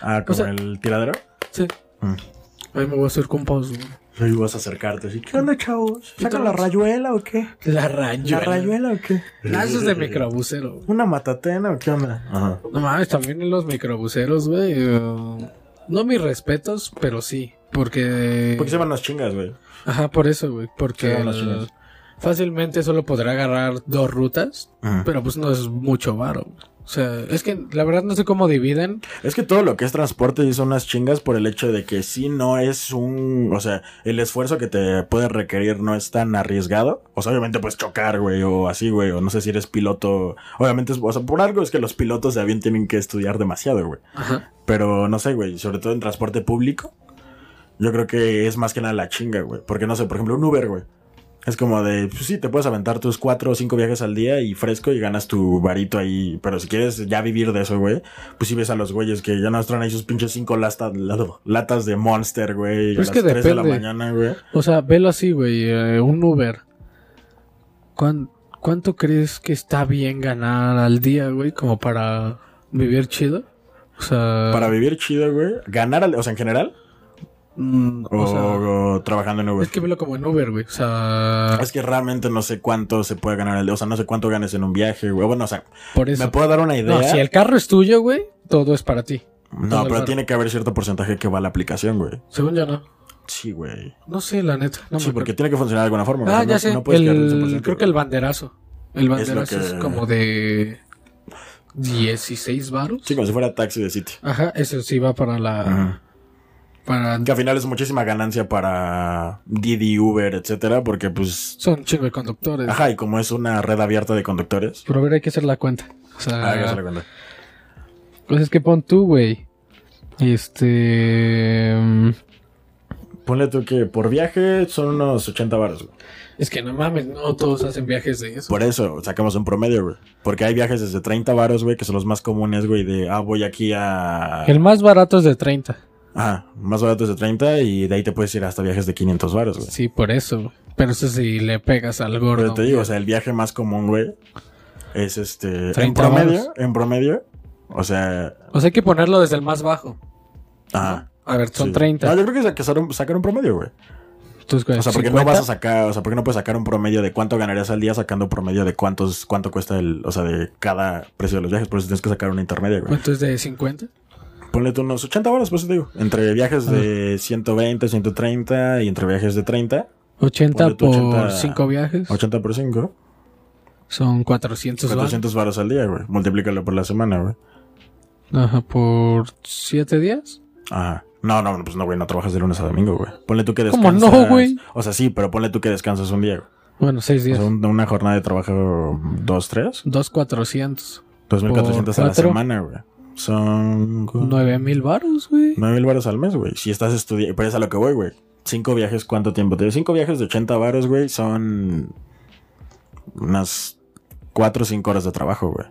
Ah, como sea- el tiradero. Sí. Mm. Ahí me voy a hacer compas, güey. Ahí vas a acercarte así. ¿Qué onda, chavos? ¿Qué ¿Sacan la rayuela o qué? La rayuela. ¿La rayuela o qué? Ah, eso es de microbusero. güey. ¿Una matatena o qué onda? Ajá. No mames, también en los microbuseros, güey. eh, no mis respetos, pero sí. Porque. Porque se van las chingas, güey. Ajá, por eso, güey. Porque Se van las chingas. fácilmente solo podrá agarrar dos rutas, pero pues no es mucho varo. O sea, es que la verdad no sé cómo dividen. Es que todo lo que es transporte son unas chingas por el hecho de que si no es un, o sea, el esfuerzo que te puede requerir no es tan arriesgado. O sea, obviamente puedes chocar, güey, o así, güey, o no sé si eres piloto. Obviamente, es- o sea, por algo es que los pilotos de avión tienen que estudiar demasiado, güey. Ajá. Pero no sé, güey, sobre todo en transporte público. Yo creo que es más que nada la chinga, güey. Porque no sé, por ejemplo, un Uber, güey. Es como de, pues sí, te puedes aventar tus cuatro o cinco viajes al día y fresco y ganas tu varito ahí. Pero si quieres ya vivir de eso, güey, pues sí ves a los güeyes que ya nos traen ahí sus pinches cinco lastas, latas de Monster, güey. Pero a es las que 3 de la depende. mañana, güey. O sea, velo así, güey. eh, un Uber. ¿Cuán- ¿Cuánto crees que está bien ganar al día, güey? Como para vivir chido. O sea. Para vivir chido, güey. Ganar, al- o sea, en general. Mm, O, o sea, o trabajando en Uber. es que velo como en Uber, güey. O sea, Es que realmente no sé cuánto se puede ganar día. O sea, no sé cuánto ganes en un viaje, güey. Bueno, o sea, por eso. me puedo dar una idea. No, si el carro es tuyo, güey, todo es para ti. No, el pero tiene que haber cierto porcentaje que va a la aplicación, güey. Según yo, no. Sí, güey. No sé, la neta. No sí, porque tiene que funcionar de alguna forma. Ah, O sea, ya no- sé. no puedes quedar en el, 100%, creo que el banderazo. El banderazo es, que- como de 16 varos. Sí, como si fuera taxi de sitio. Ajá, eso sí va para la. Ajá. Para. Que al final es muchísima ganancia para Didi, Uber, etcétera, porque pues... Son chingo de conductores. Ajá, y como es una red abierta de conductores... Pero a ver, hay que hacer la cuenta. O sea, Ah, ya se la cuenta. pues es que pon tú, güey. Este. mm, Ponle tú que por viaje son unos 80 baros, güey. Es que no mames, no todos hacen viajes de eso. Por eso sacamos un promedio, güey. Porque hay viajes desde 30 baros, güey, que son los más comunes, güey, de, ah, voy aquí a... El más barato es de 30. Ajá, más baratos de 30 y de ahí te puedes ir hasta viajes de 500 baros, güey. Sí, por eso. Pero eso si le pegas al gordo. Pero te digo, o sea, el viaje más común, güey, es este... En 30 promedio, varos. en promedio, o sea... O sea, hay que ponerlo desde el más bajo. Ajá. A ver, son sí. 30. No, yo creo que es sacar un, sacar un promedio, güey. Entonces, O sea, porque 50. no vas a sacar, o sea, porque no puedes sacar un promedio de cuánto ganarías al día sacando un promedio de cuántos, cuánto cuesta el, o sea, de cada precio de los viajes, por eso tienes que sacar una intermedia, güey. ¿Cuánto es de 50? Ponle tú unos 80 horas, pues te digo. Entre viajes de 120, 130 y entre viajes de 30, 80 Ponle tú por 80 5 viajes. 80 por 5, Son 400 varos. 400 baros al día, güey. Multiplícalo por la semana, güey. Ajá, por 7 días. Ajá. No, no, pues no, güey, no trabajas de lunes a domingo, güey. Ponle tú que ¿Cómo descansas. no, güey? O sea, sí, pero ponle tú que descansas un día, güey. Bueno, 6 O días. sea, un- una jornada de trabajo 2, 3. 2,400. 2400 a la semana, güey. Son 9 mil varos, güey. 9000 baros al mes, güey. Si estás estudiando, pero es a lo que voy, güey. Cinco viajes, ¿cuánto tiempo te Cinco viajes de 80 baros, güey, son unas 4 o 5 horas de trabajo, güey.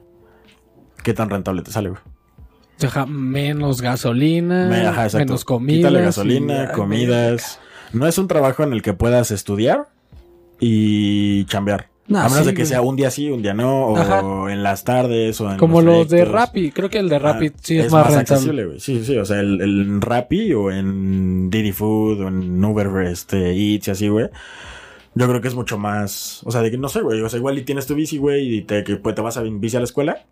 ¿Qué tan rentable te sale, güey? Deja menos gasolina, Me- ajá, exacto. menos comida. Quítale gasolina, comidas. No es un trabajo en el que puedas estudiar y chambear. Nah, a menos sí, de que güey. sea un día sí, un día no, o Ajá. en las tardes, o en Como los de trayectos. Rappi. Creo que el de Rappi Ah, sí es, más, rentable. accesible, güey. Sí, sí. O sea, el, el Rappi o en Didi Food o en Uber, este, Eats y así, güey. Yo creo que es mucho más. O sea, de que no sé, güey. O sea, igual y tienes tu bici, güey, y te, que, pues, te vas a bici a la escuela.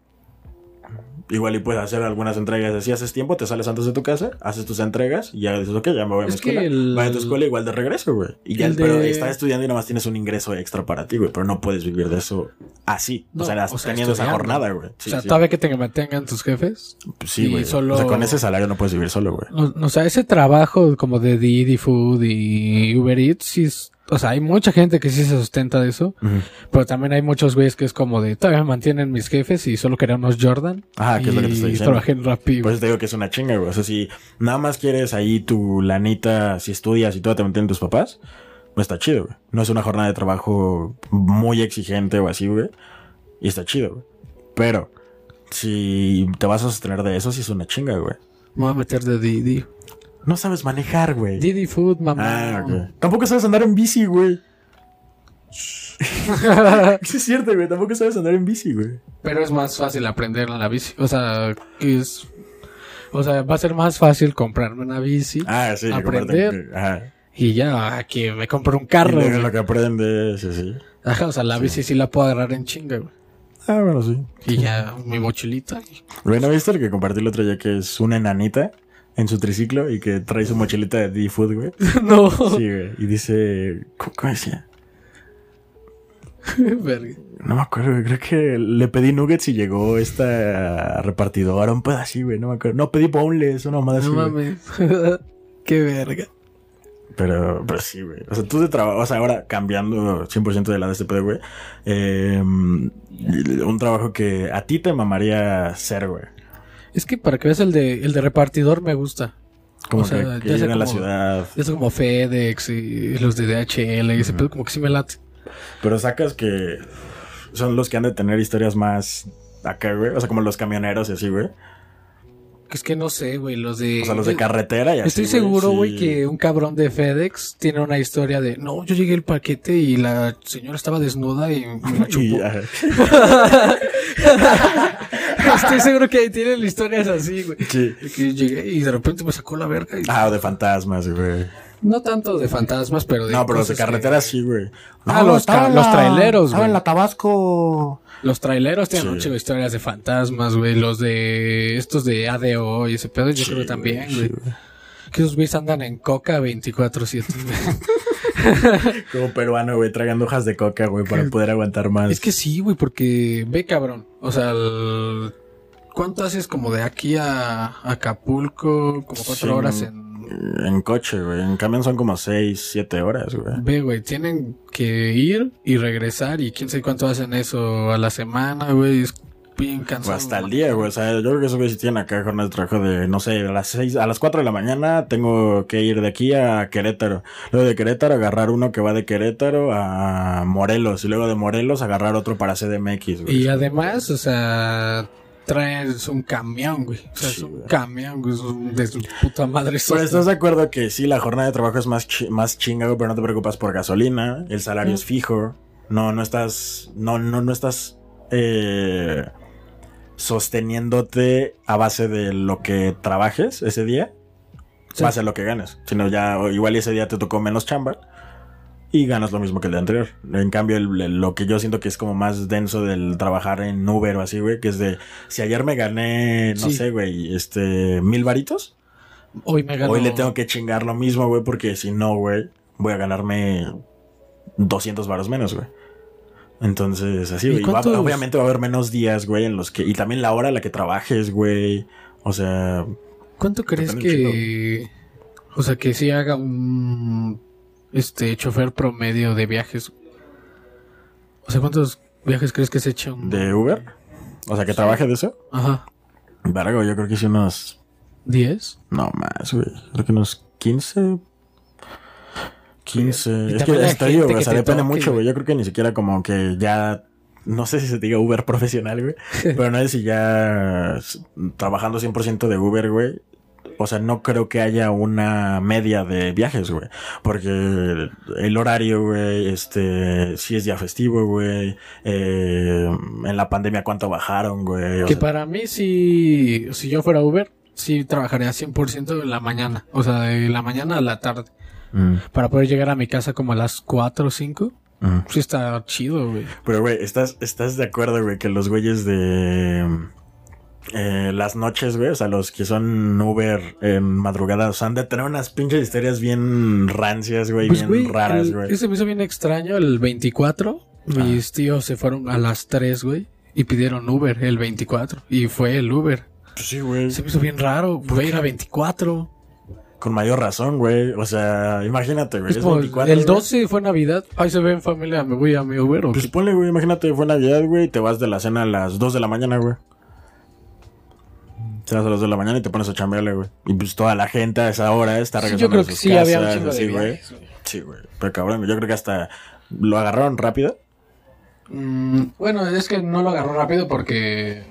Igual y puedes hacer algunas entregas. Así haces tiempo, te sales antes de tu casa, haces tus entregas y ya dices, ok, ya me voy a mi Es escuela. el- Vas a tu escuela igual de regreso, güey. Y ya, el pero de- estás estudiando y nomás tienes un ingreso extra para ti, güey. Pero no puedes vivir de eso así. No, o sea, o sea, teniendo esa jornada, güey. Sí, o sea, sí. todavía que te mantengan tus jefes. Pues sí, güey. solo- O sea, con ese salario no puedes vivir solo, güey. O, o sea, ese trabajo como de Didi Food y Uber Eats, sí es- o sea, hay mucha gente que sí se sustenta de eso, pero también hay muchos güeyes que es como de, todavía me mantienen mis jefes y solo quería unos Jordan. Ajá, que es lo que te estoy diciendo. trabajé en Rappi. Eso te digo que es una chinga, güey. O sea, si nada más quieres ahí tu lanita, si estudias y todo te mantienen tus papás, pues está chido, güey. No es una jornada de trabajo muy exigente o así, güey. Y está chido, güey. Pero, si te vas a sostener de eso, sí es una chinga, güey. Me voy a meter de Didi. No sabes manejar, güey. Didi Food, mamá. Ah, ok. Tampoco sabes andar en bici, güey. Sí es cierto, güey. Tampoco sabes andar en bici, güey. Pero es más fácil aprender en la bici. O sea, que es... O sea, va a ser más fácil comprarme una bici Ah, sí. Aprender. Ajá. y ya ah, que me compro un Y carro. güey. lo que aprendes, sí, sí. Ajá, o sea, la bici sí la puedo agarrar en chinga, güey. Ah, bueno, sí. Y ya mi mochilita. y- Güey, ¿no viste el que compartí el otro día que es una enanita en su triciclo y que trae su mochilita de D-Food, güey? no. Sí, güey. Y dice... ¿Cómo, decía? No me acuerdo, güey. Creo que le pedí nuggets y llegó esta repartidora, un pedacito, güey. No me acuerdo. No, pedí boneless, una mamada así, No mames. Qué verga. Pero, pero sí, güey. O sea, tú de trabajo, o sea, ahora cambiando 100% de la de este pedo, güey. eh, un trabajo que a ti te mamaría ser, güey. Es que para que veas el de, el de repartidor me gusta. Como O sea, que, que ya sé llegue a la como- ciudad. Es como FedEx y los de DHL y ese pedo como que sí me late. Pero sacas que son los que han de tener historias más acá, güey. O sea, como los camioneros y así, güey. Es que no sé, güey, los de... O sea, los de carretera y así. Estoy seguro, güey, sí. que un cabrón de FedEx tiene una historia de... No, yo llegué el paquete y la señora estaba desnuda y me la Y, chupó. Estoy seguro que tienen historias así, güey. Sí. Que llegué y de repente me sacó la verga. y- Ah, de fantasmas, güey. No tanto de fantasmas, pero de. No, pero los de cosas que- carretera sí, güey. Ah, los en los la- traileros, güey. en la Tabasco. Los traileros tienen Sí. muchas historias de fantasmas, güey. Los de. Estos de ADO y ese pedo, yo Sí, creo que también, sí, güey. güey. Que esos güeyes andan en coca 24-7. Como peruano, güey, tragando hojas de coca, güey, para poder aguantar más. es que sí, güey, porque. Ve, cabrón. O sea, el- ¿cuánto haces como de aquí a Acapulco? Como cuatro Sí, horas en. En coche, güey. En camión son como 6, 7 horas, güey. Ve, güey, tienen que ir y regresar y quién sabe cuánto hacen eso a la semana, güey. Es bien O cansado. hasta el día, güey. O sea, yo creo que esos güeyes sí tienen acá jornadas de trabajo de, no sé, a las 6, a las 4 de la mañana tengo que ir de aquí a Querétaro. Luego de Querétaro agarrar uno que va de Querétaro a Morelos. Y luego de Morelos agarrar otro para CDMX, güey. Y además, o sea, traes un camión, güey. O sea, Sí, es un güey. camión, güey. es un- de su puta madre. Pero estás de acuerdo que sí, la jornada de trabajo es más, chi- más chinga, güey, pero no te preocupas por gasolina, el salario es fijo, no, no estás, no, no, no estás eh, sosteniéndote a base de lo que trabajes ese día, Sí. base a lo que ganes, sino ya, igual ese día te tocó menos chamba y ganas lo mismo que el día anterior. En cambio, el- el- lo que yo siento que es como más denso del trabajar en Uber o así, güey, que es de, si ayer me gané, no Sí. sé, güey, este, mil varitos. Hoy me ganó. Hoy le tengo que chingar lo mismo, güey, porque si no, güey, voy a ganarme 200 varos menos, güey. Entonces, así, ¿Y güey. y va- obviamente va a haber menos días, güey, en los que... Y también la hora a la que trabajes, güey. O sea, ¿Cuánto crees que. O sea, que si haga un. Este, chofer promedio de viajes? O sea, ¿cuántos viajes crees que se echa un. de Uber. O sea, que trabaje de eso. Ajá. Vergo, yo creo que sí unos... ¿10? No más, güey. Creo que unos 15... 15. Y Es que está que o sea, depende mucho, güey. Yo creo que ni siquiera como que ya. No sé si se diga Uber profesional, güey. pero no sé si ya trabajando 100% de Uber, güey. O sea, no creo que haya una media de viajes, güey. Porque el horario, güey, este, sí es día festivo, güey. Eh, en la pandemia, ¿cuánto bajaron, güey? O Que sea, para mí, si, si yo fuera Uber, sí trabajaría 100% en la mañana. O sea, de la mañana a la tarde. Mm, Para poder llegar a mi casa como a las 4 o 5. mm. Sí está chido, güey. Pero, güey, ¿estás, ¿estás de acuerdo, güey, que los güeyes de eh, las noches, güey, o sea, los que son Uber en madrugada, o sea, han de tener unas pinches historias bien rancias, güey, Pues, bien güey, raras, el- güey. ese me hizo bien extraño. El 24, mis tíos se fueron a las 3, güey. Y pidieron Uber el 24. Y fue el Uber. Pues sí, güey. Se me hizo bien raro. Voy a ir a 24. Con mayor razón, güey. O sea, imagínate, güey. Es Es como, 24, el güey. 12 fue Navidad. Ahí se ve en familia. Me voy a mi Uber. ¿o Pues qué? ponle, güey, imagínate, fue Navidad, güey, y te vas de la cena a las 2 de la mañana, güey. Te vas a las 2 de la mañana y te pones a chambearle, güey. Y pues toda la gente a esa hora está Sí, regresando yo creo a que sus sí había un casas, chingo así, güey. güey. Sí, güey. Pero cabrón, yo creo que hasta lo agarraron rápido. Mm, bueno, es que no lo agarró rápido porque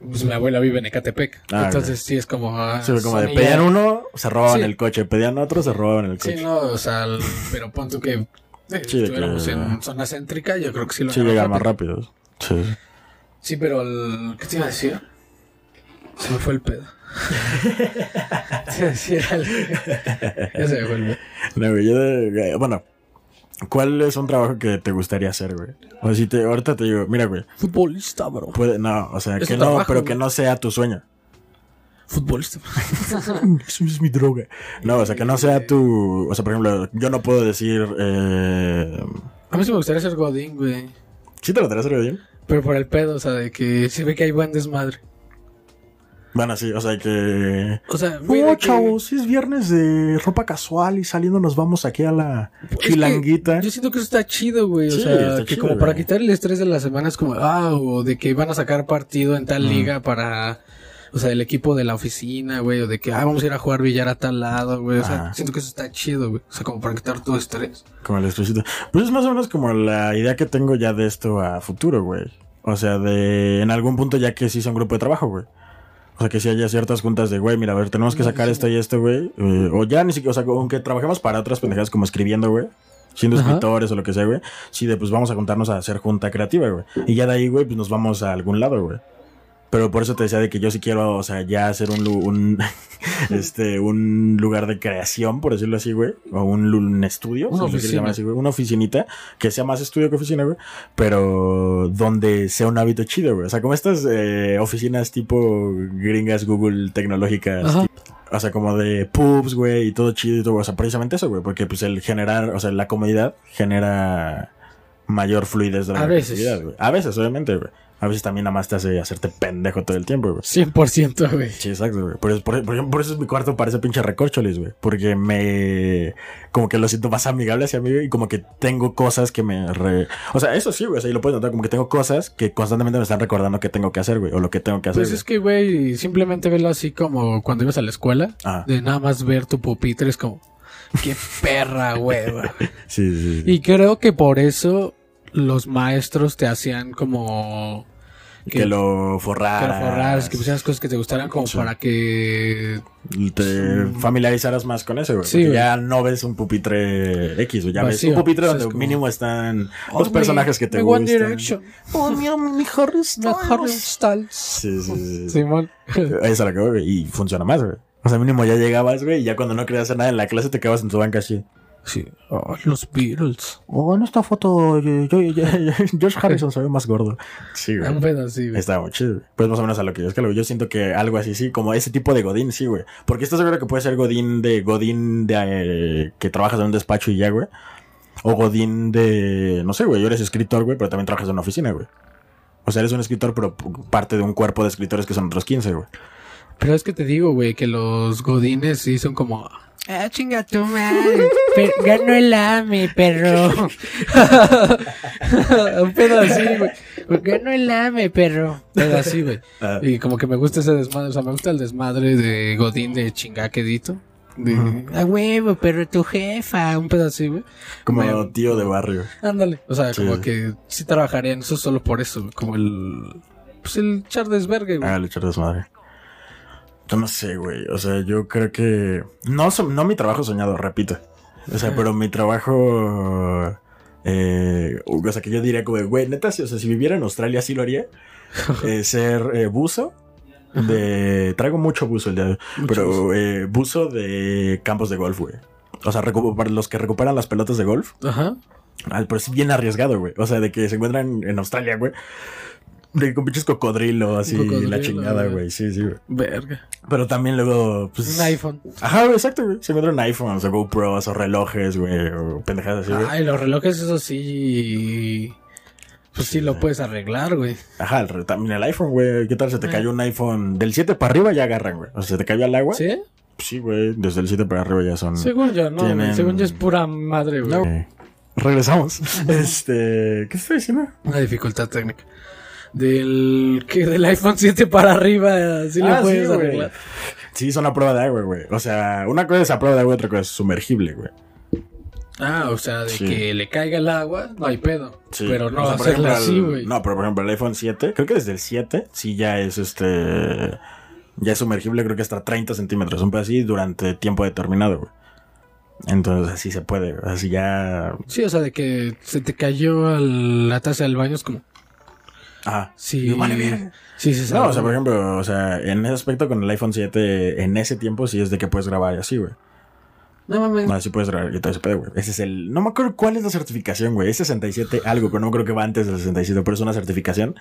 pues, mi abuela vive en Ecatepec. Ah, Entonces sí es como... ah, Sí, como de pedían uno, se robaban Sí. el coche. Pedían otro, se robaban el coche. Sí, no, o sea, el- pero pon tú que eh, Sí, estuviéramos que- en zona céntrica, yo creo que sí lo Sí, llegan más rápido. Sí. Sí, pero el... ¿Qué te iba a decir? Se me fue el pedo. decir algo. Ya se me fue el pedo. No, yo de- bueno, ¿cuál es un trabajo que te gustaría hacer, güey? O si te, ahorita te digo, mira, güey, Futbolista, bro. puede, no, o sea, Es que no, trabajo, pero güey. que no sea tu sueño. Futbolista. Eso es mi droga. No, o sea, que no sea tu, o sea, por ejemplo, yo no puedo decir, eh, A mí sí me gustaría ser Godín, güey. ¿sí te lo traes bien? Pero por el pedo, o sea, de que se ve que hay buen desmadre. Bueno, sí, o sea, que... O sea, No, de que- chavos, es viernes de ropa casual y saliendo nos vamos aquí a la Es chilanguita. Yo siento que eso está chido, güey. Sí, o sea, que chido, como güey. para quitar el estrés de la semana es como, ah, o de que van a sacar partido en tal liga para, o sea, el equipo de la oficina, güey, o de que, ah, vamos a ir a jugar billar a tal lado, güey. O sea, Ajá. siento que eso está chido, güey. O sea, como para quitar todo estrés. Como el estresito. Pues es más o menos como la idea que tengo ya de esto a futuro, güey. O sea, de en algún punto ya que sí sea un grupo de trabajo, güey. O sea, que si haya ciertas juntas de, güey, mira, a ver, tenemos que sacar esto y esto, güey. Eh, o ya ni siquiera, o sea, aunque trabajemos para otras pendejadas como escribiendo, güey. Siendo Ajá. escritores o lo que sea, güey. Sí, de pues vamos a juntarnos a hacer junta creativa, güey. Y ya de ahí, güey, pues nos vamos a algún lado, güey. Pero por eso te decía de que yo sí quiero, o sea, ya hacer un, este, un lugar de creación, por decirlo así, güey. O un, estudio, Una si oficina. así, güey. Una oficinita, que sea más estudio que oficina, güey. Pero donde sea un hábito chido, güey. O sea, como estas eh, oficinas tipo gringas, Google, tecnológicas. O sea, como de pubs, güey, y todo chido y todo. O sea, precisamente eso, güey. Porque pues el generar, o sea, la comodidad genera mayor fluidez de la A veces. güey. A veces, obviamente, güey. A veces también nada más te hace hacerte pendejo todo el tiempo, güey. 100%, güey. Sí, exacto, güey. Por, eso- por, por- por eso es mi cuarto parece pinche recorcholis, güey. Porque me... Como que lo siento más amigable hacia mí y como que tengo cosas que me... re- O sea, eso sí, güey. O sea, y lo puedes notar como que tengo cosas que constantemente me están recordando que tengo que hacer, güey. O lo que tengo que hacer. Pues es que, güey, simplemente velo así como cuando ibas a la escuela. Ah. De nada más ver tu pupitre es como, qué perra, güey. Sí, sí, sí. Y creo que por eso los maestros te hacían como... Que, lo que forraras. lo forraras, que pusieras cosas que te gustaran como Sí. para que... Te familiarizaras más con eso, güey. Sí, porque güey. ya no ves un pupitre X, güey. Ya Vacío. ves un pupitre donde como- mínimo están Oh, los personajes que te gustan. One Direction. Oh, mira, mi Harry Styles. Sí, sí, sí. Simón. Ahí es a la que güey, y funciona más, güey. O sea, mínimo ya llegabas, güey, y ya cuando no querías hacer nada en la clase te quedabas en tu banca así. Sí. Oh, los Beatles. Oh, en esta foto yo, yo- yo- George Harrison se ve más gordo. Sí, Un güey. Estaba muy chido. güey. Pues más o menos a lo que yo es que lo- yo siento que algo así, sí, como ese tipo de Godín, sí, güey. Porque estás seguro que puede ser Godín de Godín de eh, que trabajas en un despacho y ya, güey. O Godín de, no sé, güey, yo eres escritor, güey, pero también trabajas en una oficina, güey. O sea, eres un escritor, pero parte de un cuerpo de escritores que son otros 15, güey. Pero es que te digo, güey, que los godines sí son como... Ah, chinga tu madre. Ganó el AME, perro. Un pedo así, güey. Ganó el AME, perro. Pedo así, güey. Ah. Y como que me gusta ese desmadre. O sea, me gusta el desmadre de Godín de chingaquedito. De, a huevo, pero tu jefa. Un pedo así, güey. Como Me- tío de barrio. Ándale. O sea, Sí. como que sí trabajaría en eso solo por eso. Como el... Pues el char desvergue, güey. Ah, echar desmadre. Yo no sé, güey. O sea, yo creo que. No, no mi trabajo soñado, repito. O sea, pero mi trabajo. Eh, o sea, que yo diría como, güey, neta, si, o sea, si viviera en Australia, sí lo haría. Eh, ser eh, buzo. De. Traigo mucho buzo el día de hoy. Pero eh, buzo de campos de golf, güey. O sea, para los que recuperan las pelotas de golf. Ajá. Pero es bien arriesgado, güey. O sea, de que se encuentran en Australia, güey. De con pinches cocodrilo, así, Cocodrilo, la chingada, güey. Sí, sí, güey. Verga. Pero también luego, pues... Un iPhone. Ajá, güey, exacto, güey. Se encuentran iPhones o GoPros o relojes, güey, o pendejadas así, güey. Ay, los relojes, eso sí. Pues sí, lo puedes arreglar, güey. Ajá, el también el iPhone, güey. ¿Qué tal se te cayó un iPhone? Del 7 para arriba ya agarran, güey. O sea, se te cayó al agua. ¿Sí? Sí, güey. Desde el 7 para arriba ya son... Según yo, no. Tienen- Según yo es pura madre, güey. Eh, regresamos. este... ¿Qué estoy diciendo? Una dificultad técnica. Del que del iPhone 7 para arriba, sí Ah, lo puedes güey. arreglar. Sí, son a prueba de agua, güey. O sea, una cosa es a prueba de agua, otra cosa es sumergible, güey. Ah, o sea, de Sí. que le caiga el agua, no hay pedo. Sí. Pero no O sea, ejemplo, así, güey. No, pero por ejemplo el iPhone 7, creo que desde el 7 sí ya es este... Ya es sumergible, creo que hasta 30 centímetros. Un pedo así durante tiempo determinado, güey. Entonces así se puede, güey. así ya... Sí, o sea, de que se te cayó la taza del baño, es como. Ajá. Sí. No vale bien. Sí, sí, No, o sea, por ejemplo, o sea, en ese aspecto con el iPhone 7, en ese tiempo sí es de que puedes grabar y así, güey. No mames. Así puedes grabar y todo ese pedo, güey. Ese es el... No me acuerdo cuál es la certificación, güey. Es 67 algo, pero no creo que va antes del 67, pero es una certificación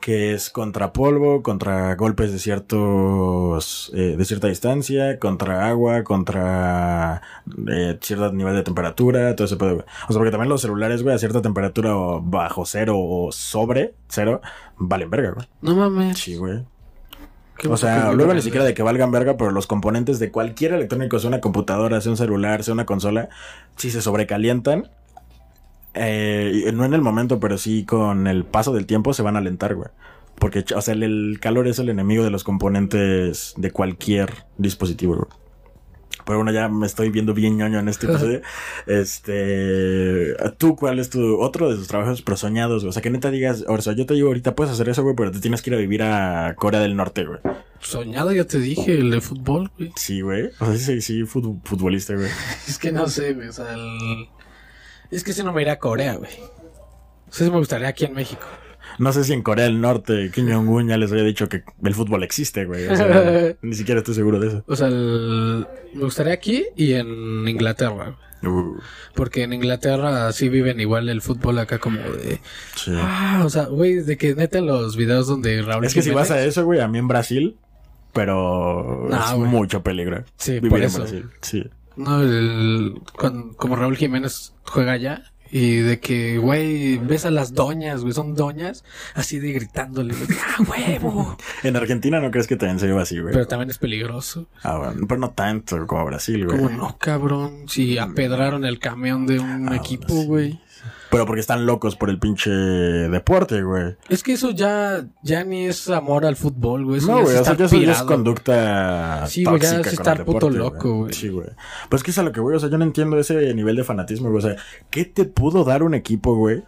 que es contra polvo, contra golpes de ciertos... eh, de cierta distancia, contra agua, contra eh, cierto nivel de temperatura, todo ese pedo, güey. O sea, porque también los celulares, güey, a cierta temperatura o bajo cero o sobre cero, valen verga, güey. No mames. Sí, güey. O sea, luego ni siquiera de que valgan verga, pero los componentes de cualquier electrónico, sea una computadora, sea un celular, sea una consola, si se sobrecalientan, eh, no en el momento, pero sí con el paso del tiempo se van a alentar, güey. Porque, o sea, el, el calor es el enemigo de los componentes de cualquier dispositivo, güey. Pero bueno, ya me estoy viendo bien ñoño en este episodio. este. ¿Tú cuál es tu otro de tus trabajos pero soñados, güey? O sea, que neta digas, o sea, yo te digo ahorita puedes hacer eso, güey, pero te tienes que ir a vivir a Corea del Norte, güey. Soñado, ya te dije, el de fútbol, güey. Sí, güey. O sea, sí, sí, fut- futbolista, güey. Es que no sé, güey. O sea, el... es que si no me iría a Corea, güey. O sea, sí me gustaría aquí en México. No sé si en Corea del Norte Kim Jong-un ya les había dicho que el fútbol existe, güey. O sea, ni siquiera estoy seguro de eso. O sea, el- me gustaría aquí y en Inglaterra. Uh, Porque en Inglaterra sí viven igual el fútbol acá como de... sí. Ah, o sea, güey, de que neta en los videos donde Raúl Es que si vas a eso, güey, a mí en Brasil, pero No, es güey. mucho peligro. Sí, vivir por en eso. Brasil. Sí. No, el- con- como Raúl Jiménez juega allá. Y de que, güey, ves a las doñas, güey, son doñas, así de gritándole, güey, ¡ah, huevo! En Argentina no crees que también se lleva así, güey. Pero también es peligroso. Ah, bueno, pero no tanto como Brasil, güey. ¿Cómo no, cabrón? Si apedraron el camión de un Ah, equipo, sí. Pero porque están locos por el pinche deporte, güey. Es que eso ya, ya ni es amor al fútbol, güey. Eso No, ya güey, es o sea, que eso ya es conducta Sí, güey, ya es estar puto loco, güey. Sí, güey. Pues que es a lo que, güey, o sea, yo no entiendo ese nivel de fanatismo, güey. O sea, ¿qué te pudo dar un equipo, güey?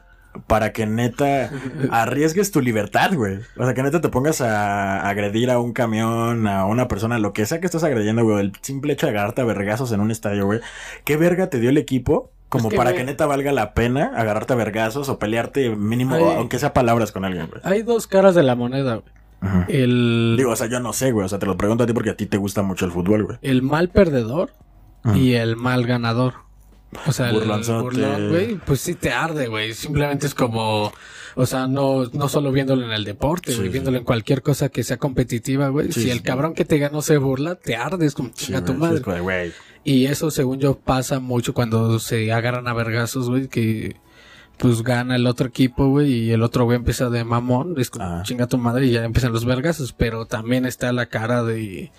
Para que neta arriesgues tu libertad, güey. O sea, que neta te pongas a agredir a un camión, a una persona, lo que sea que estés agrediendo, güey. El simple hecho de agarrarte a vergazos en un estadio, güey. ¿Qué verga te dio el equipo? Como Es que, para que neta valga la pena agarrarte a vergazos o pelearte mínimo, aunque sea palabras con alguien, güey. Hay dos caras de la moneda, güey. El, Digo, o sea, yo no sé, güey. O sea, te lo pregunto a ti porque a ti te gusta mucho el fútbol, güey. el mal perdedor y el mal ganador. O sea, burlón, güey, pues sí te arde, güey. Simplemente es como, o sea, no, no solo viéndolo en el deporte, Sí, güey, sí. viéndolo en cualquier cosa que sea competitiva, güey. Sí, si el cabrón que te ganó se burla, te ardes como chinga tu madre. es como. Y eso, según yo, pasa mucho cuando se agarran a vergazos, güey, que pues gana el otro equipo, güey, y el otro güey empieza de mamón, es como Ah. chinga tu madre y ya empiezan los vergazos, pero también está la cara de,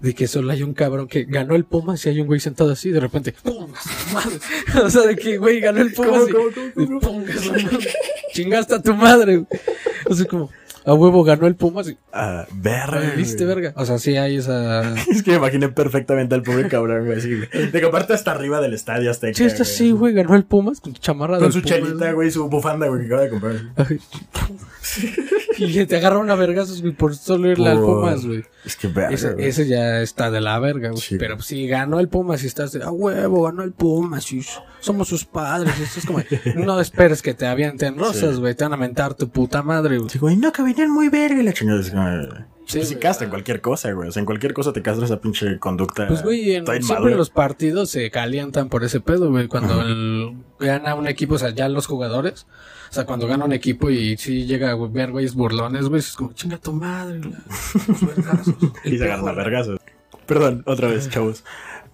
de que solo hay un cabrón que ganó el Pumas y hay un güey sentado así, de repente, ¡pum! a su madre! o sea, de que, güey, ganó el Pumas y, ¿Cómo, cómo, cómo, y su madre. chingaste a tu madre, güey. O sea, como, a huevo ganó el Pumas y, Ah, verga. ¿viste, güey. verga? O sea, sí hay esa... Es que me imaginé perfectamente al pobre cabrón, güey. Así. De que aparte hasta arriba del estadio Azteca. Sí, está así, güey, ganó el Pumas con su chamarra Con del su Pumas, chelita, güey, su bufanda, güey, que acaba de comprar. Ay. y te agarran a vergazos, güey, por solo irle al Pumas, güey. Es que verga. Ese, ese ya está de la verga, güey. Sí, Pero si ganó el Pumas y estás de, ah, huevo, ganó el Pumas y somos sus padres. esto es como, no esperes que te avienten rosas, Sí. güey. Te van a mentar tu puta madre, güey. Sí, güey, no, que venían muy verga y la chingada. Es como, Sí, pues casta en cualquier cosa, güey. O sea, en cualquier cosa te castra esa pinche conducta. Pues, güey, en- siempre los partidos se calientan por ese pedo, güey. Cuando el- gana un equipo, o sea, ya los jugadores, o sea, cuando gana un equipo y sí llega a ver güeyes burlones, güey, es como, chinga tu madre, los vergazos, Y se agarran a pedo". vergazos. Perdón, otra vez, chavos.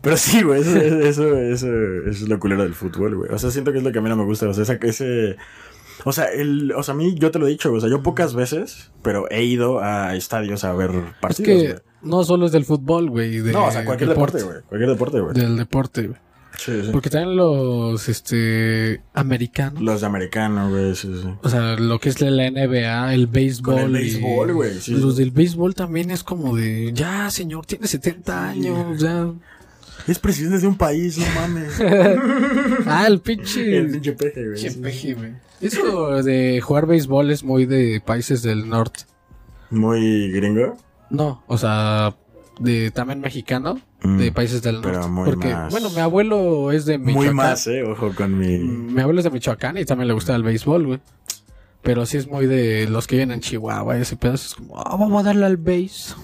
Pero sí, güey, eso, eso, eso, eso es lo culero del fútbol, güey. O sea, siento que es lo que a mí no me gusta. O sea, esa- ese... O sea, el, o sea, a mí, yo te lo he dicho, o sea, yo pocas veces, pero he ido a estadios a ver Es partidos, que güey. no solo es del fútbol, güey. de No, o sea, cualquier deporte, güey. Cualquier deporte, güey. Del deporte, güey. Sí, sí. Porque también los, este, americanos. Los de americano, güey, sí, sí. O sea, lo que es la NBA, el béisbol. El güey, sí. Los del béisbol también es como de, ya, señor, tiene 70 años, ya. Es presidente de un país, no mames. Ah, el pinche. el pinche peje, güey. Peje, güey. Eso de jugar béisbol es muy de países del norte. Muy gringo. No, o sea, de también mexicano, de países del pero norte. muy Porque, más- bueno, mi abuelo es de Michoacán. Muy más, eh. Ojo con mi. Mi abuelo es de Michoacán y también le gusta el béisbol, güey. Pero sí es muy de los que viven en Chihuahua y ese pedazo es como, ah, vamos a darle al béis.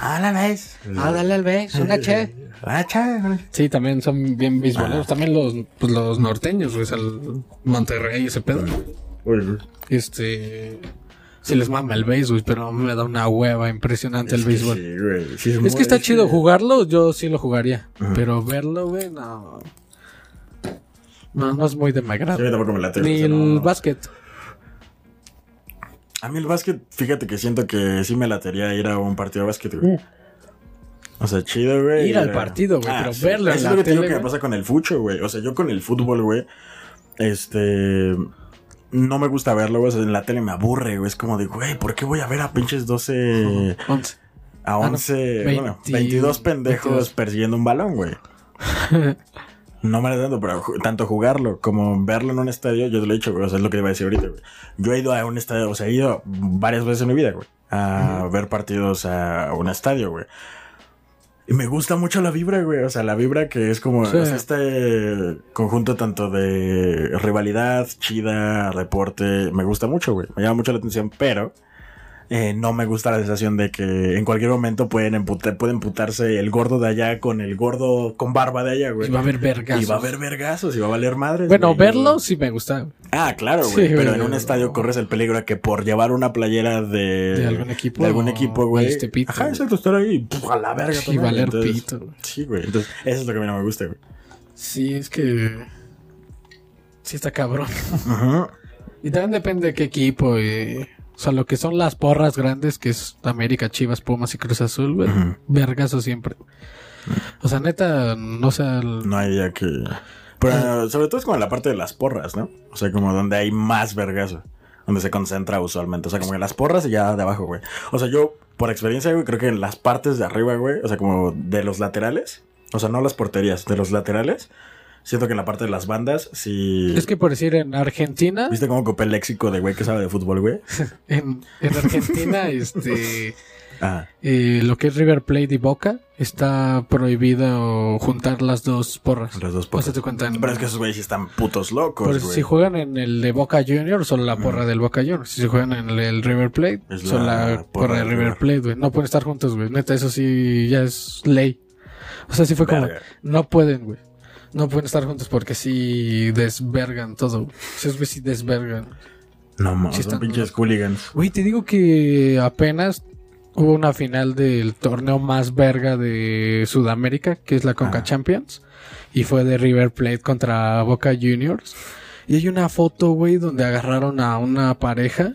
Ah, la vez. Ah, dale al béis, una che. Ah. Sí, también son bien beisboleros. También los, pues, los norteños, güey, sea, el Monterrey y ese pedo. Este. Sí les mama el béis, güey, pero a mí me da una hueva impresionante el Es béisbol. Sí, güey. Sí, Es que está sí. chido jugarlo, yo sí lo jugaría. Ajá. Pero verlo, güey, no. No, no es muy de mi Sí, agrado. mí tampoco me late. Ni el no. básquet. A mí el básquet, fíjate que siento que sí me latería ir a un partido de básquet, güey. O sea, chido, güey. Ir al partido, güey, pero verlo en Eso la es lo que te digo que me pasa con el fucho, güey. O sea, yo con el fútbol, güey, este... No me gusta verlo, güey. En la tele me aburre, güey. Es como de, güey, ¿por qué voy a ver a pinches 12... 11. A no, 11... bueno, 20, 22 pendejos 22. persiguiendo un balón, güey. No me da tanto, pero tanto jugarlo como verlo en un estadio, yo te lo he dicho, güey, o sea, es lo que iba a decir ahorita, güey. Yo he ido a un estadio, o sea, he ido varias veces en mi vida, güey, a ver partidos a un estadio, güey. Y me gusta mucho la vibra, güey. O sea, la vibra que es como Sí. este conjunto tanto de rivalidad, chida, reporte. Me gusta mucho, güey. Me llama mucho la atención, pero eh, no me gusta la sensación de que en cualquier momento pueden emputar, puede emputarse el gordo de allá con el gordo con barba de allá, güey. Y va a haber vergas. Y va a haber vergazos y va a valer madres. Bueno, güey. verlo sí me gusta. Ah, claro, Sí, güey. pero güey. en un estadio corres el peligro de que por llevar una playera de, De algún equipo, de algún equipo, güey. valiste pito, Ajá, exacto, estar ahí puf, a la verga. Y también. valer Entonces, pito. güey. Sí, güey. Entonces, eso es lo que a mí no me gusta, güey. Sí, es que. Sí, está cabrón. Ajá. Y también depende de qué equipo. y- O sea, lo que son las porras grandes, que es América, Chivas, Pumas y Cruz Azul, güey. Vergazo siempre. O sea, neta, no sé. el- No hay ya que. Pero sobre todo es como en la parte de las porras, ¿no? O sea, como donde hay más vergazo. Donde se concentra usualmente. O sea, como en las porras y ya de abajo, güey. O sea, yo, por experiencia, güey, creo que en las partes de arriba, güey. O sea, como de los laterales. O sea, no las porterías, de los laterales. Siento que en la parte de las bandas, sí. Es que por decir, en Argentina, ¿Viste cómo copé el léxico de güey que sabe de fútbol, güey? en, en Argentina, este. Ah, eh, lo que es River Plate y Boca está prohibido juntar las dos porras. las dos O porras. sea, te cuentan. Pero es que esos güeyes están putos locos, Por güey. eso, si juegan en el de Boca Juniors, solo la porra del Boca Juniors. Si juegan en el, el River Plate, Es solo la la, porra porra del de River River. Plate, güey. No pueden estar juntos, güey. Neta, eso sí ya es ley. O sea, sí fue como, no pueden, güey. No pueden estar juntos porque sí desvergan todo. güey. Esos güey sí desvergan. No mames, Sí son pinches hooligans. Güey, te digo que apenas hubo una final del torneo más verga de Sudamérica, que es la Conca Ah. Champions, y fue de River Plate contra Boca Juniors. Y hay una foto, güey, donde agarraron a una pareja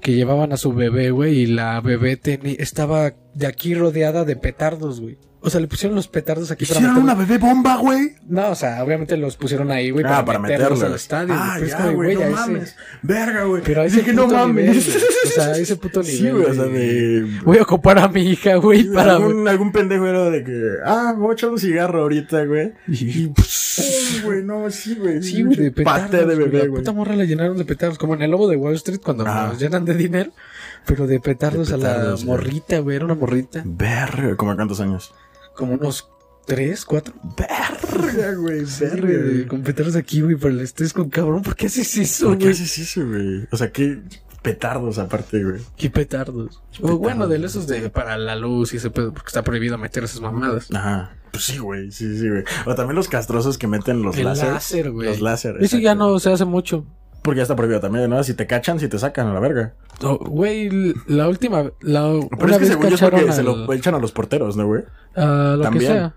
que llevaban a su bebé, güey, y la bebé estaba de aquí rodeada de petardos, güey. O sea, le pusieron los petardos aquí para Hicieron meterlos- una bebé bomba, güey. No, o sea, obviamente los pusieron ahí, güey, Ah, para, meterlos al estadio. Ah, güey. Pero es ya, güey, no a ese- mames. Verga, güey. Pero a ese Dije, no mames. nivel. O sea, a ese puto nivel. Sí, güey, o sea, de... Voy a ocupar a mi hija, güey, para... algún, algún pendejo era de que, ah, voy a echar un cigarro ahorita, güey. Y, pues, güey, no, sí, güey. Sí, güey, de petardos. Pate de güey. bebé, La güey. puta morra la llenaron de petardos, como en el lobo de Wall Street cuando Ajá. nos llenan de dinero. Pero de petardos, De a la petardos, morrita, güey, era una morrita. Verga, ¿como cuántos años? Como unos tres, cuatro. Verga, güey, Sí, verga. con petardos aquí, güey, pero el estrés con cabrón, ¿por qué haces eso, ¿Por qué güey? haces eso, güey? O sea, qué petardos aparte, güey. ¿Qué petardos? O bueno, de esos de para la luz y ese pedo, porque está prohibido meter esas mamadas. Ajá. Pues sí, güey, sí, sí, güey. O también los castrosos que meten los El láseres. láser, güey. Los láser. Eso ya no se hace mucho. Porque ya está prohibido también, ¿no? Si te cachan, si te sacan a la verga. Oh, Güey, la última, la, Pero una es que vez según yo es porque se lo echan a los porteros, ¿no, güey? lo También. que sea.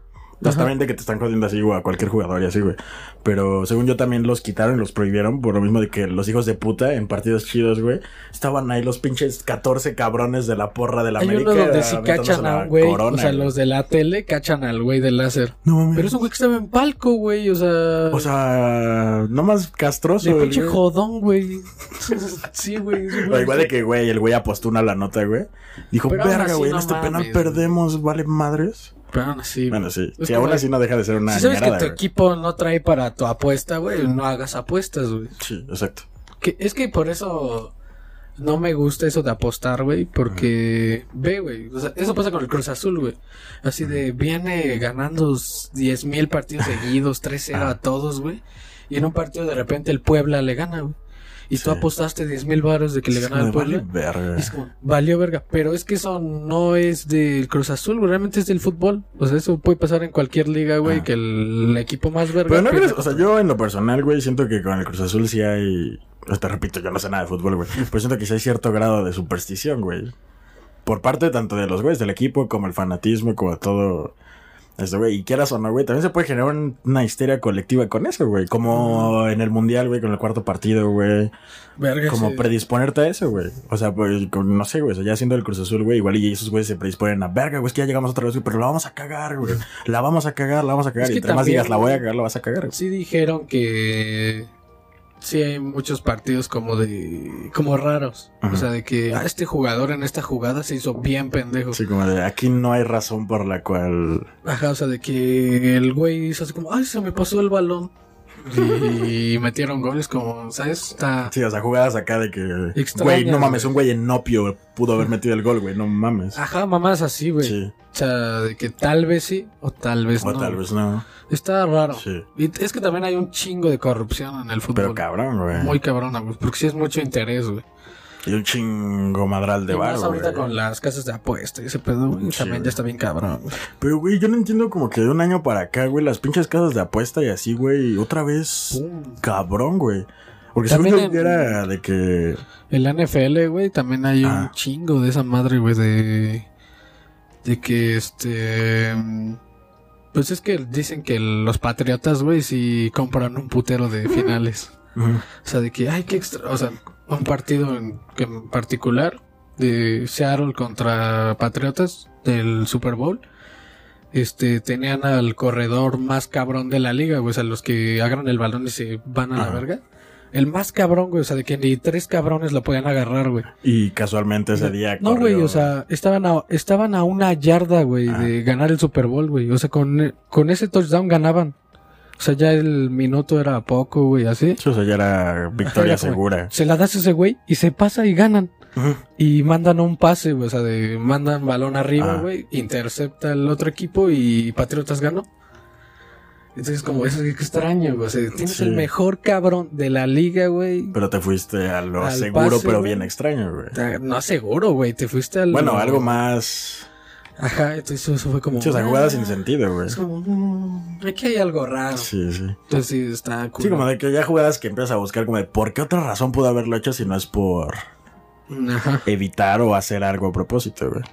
También de que te están jodiendo así, güey, a cualquier jugador y así, güey. Pero según yo también los quitaron y los prohibieron por lo mismo de que los hijos de puta en partidos chidos, güey, estaban ahí los pinches 14 cabrones de la porra de la Hay América. uno donde sí cachan a güey, corona, o sea, güey. los de la tele cachan al güey del láser. No mames. Pero es un güey que estaba en palco, güey, o sea... O sea, no más castroso. de pinche jodón, güey. sí, güey. O igual de que, güey, el güey apostó una la nota, güey. Dijo, Pero verga, güey, en no este penal perdemos, vale madres. Pero aún así... Bueno, sí. Es Si como- aún así no deja de ser una si sabes que tu güey. equipo no trae para tu apuesta, güey, no hagas apuestas, güey. Sí, exacto. Que, es que por eso no me gusta eso de apostar, güey, porque ve, güey, o sea, eso pasa con el Cruz Azul, güey. Así de viene ganando 10 mil partidos seguidos, 3-0 Ah. a todos, güey. Y en un partido de repente el Puebla le gana, güey. Y tú apostaste 10 mil baros de que le ganaba el Puebla. vale verga. Y es como, valió verga. Pero es que eso no es del Cruz Azul, güey, realmente es del fútbol. O sea, eso puede pasar en cualquier liga, güey, Ah. que el, equipo más verga. Pero no crees, o sea, yo en lo personal, güey, siento que con el Cruz Azul sí hay. pues, Te repito, yo no sé nada de fútbol, güey. Pero siento que sí hay cierto grado de superstición, güey. Por parte tanto de los güeyes del equipo, como el fanatismo, como todo. Esto, güey. Y quieras o no, güey, también se puede generar un- una histeria colectiva con eso, güey. Como en el mundial, güey, con el cuarto partido, güey. Verga, Como sí. predisponerte a eso, güey. O sea, pues, no sé, güey. O sea, ya siendo el Cruz Azul, güey, igual y esos güeyes se predisponen a verga, güey. Es que ya llegamos otra vez, güey, pero la vamos a cagar, güey. La vamos a cagar, la vamos a cagar. Es y entre más digas, la voy a cagar, la vas a cagar. güey. Sí dijeron que sí hay muchos partidos como de como raros, Ajá. o sea, de que ah, este jugador en esta jugada se hizo bien pendejo. Sí, como de aquí no hay razón por la cual. Ajá, o sea, de que el güey hizo así como, "Ay, se me pasó el balón." y metieron goles como, ¿sabes? Está... Sí, o sea, jugadas acá de que. Güey, no mames, un güey en opio pudo haber metido el gol, güey, no mames. Ajá, mamás así, güey. Sí. O sea, de que tal vez sí o tal vez O no. tal vez no. Está raro. Sí. Y es que también hay un chingo de corrupción en el fútbol. Pero cabrón, güey. Muy cabrona, güey. Porque sí es mucho interés, güey. Y un chingo madral de Y más barro, ahorita güey. con las casas de apuesta y ese pedo, güey. Sí, también güey. ya está bien cabrón, güey. Pero, güey, yo no entiendo como que de un año para acá, güey, las pinches casas de apuesta y así, güey, otra vez. Pum. Cabrón, güey. Porque según También yo en- era de que. En la NFL, güey, también hay un Ah. chingo de esa madre, güey, de. De que este. Pues es que dicen que los patriotas, güey, sí compran un putero de finales. O sea, de que, ay, qué extra. O sea, un partido en, que en particular de Seattle contra Patriotas del Super Bowl. Este, tenían al corredor más cabrón de la liga, güey. O sea, los que agarran el balón y se van a la verga. El más cabrón, güey. O sea, de que ni tres cabrones lo podían agarrar, güey. Y casualmente ese día. No, güey, o sea, estaban a, estaban a una yarda, güey, Ah. de ganar el Super Bowl, güey. O sea, con, con ese touchdown ganaban. O sea, ya el minuto era poco, güey, así. Sí, o sea, ya era victoria Ajá, segura. Se la das a ese güey y se pasa y ganan. Y mandan un pase, güey. O sea, de, mandan balón arriba, Ah. güey. Intercepta el otro equipo y Patriotas ganó. Entonces, como, eso es extraño, güey. O sea, tienes Sí. el mejor cabrón de la liga, güey. Pero te fuiste a lo Al seguro, pase, pero bien extraño, güey. No seguro, güey. Te fuiste al. Bueno, algo más. Ajá, entonces eso fue como. Sea, jugadas ah, sin sentido, güey. Es como, mm, aquí hay algo raro. Sí, sí. Entonces sí, está cool. Sí, como de que ya jugadas que empiezas a buscar como de por qué otra razón pudo haberlo hecho si no es por Ajá, evitar o hacer algo a propósito, güey.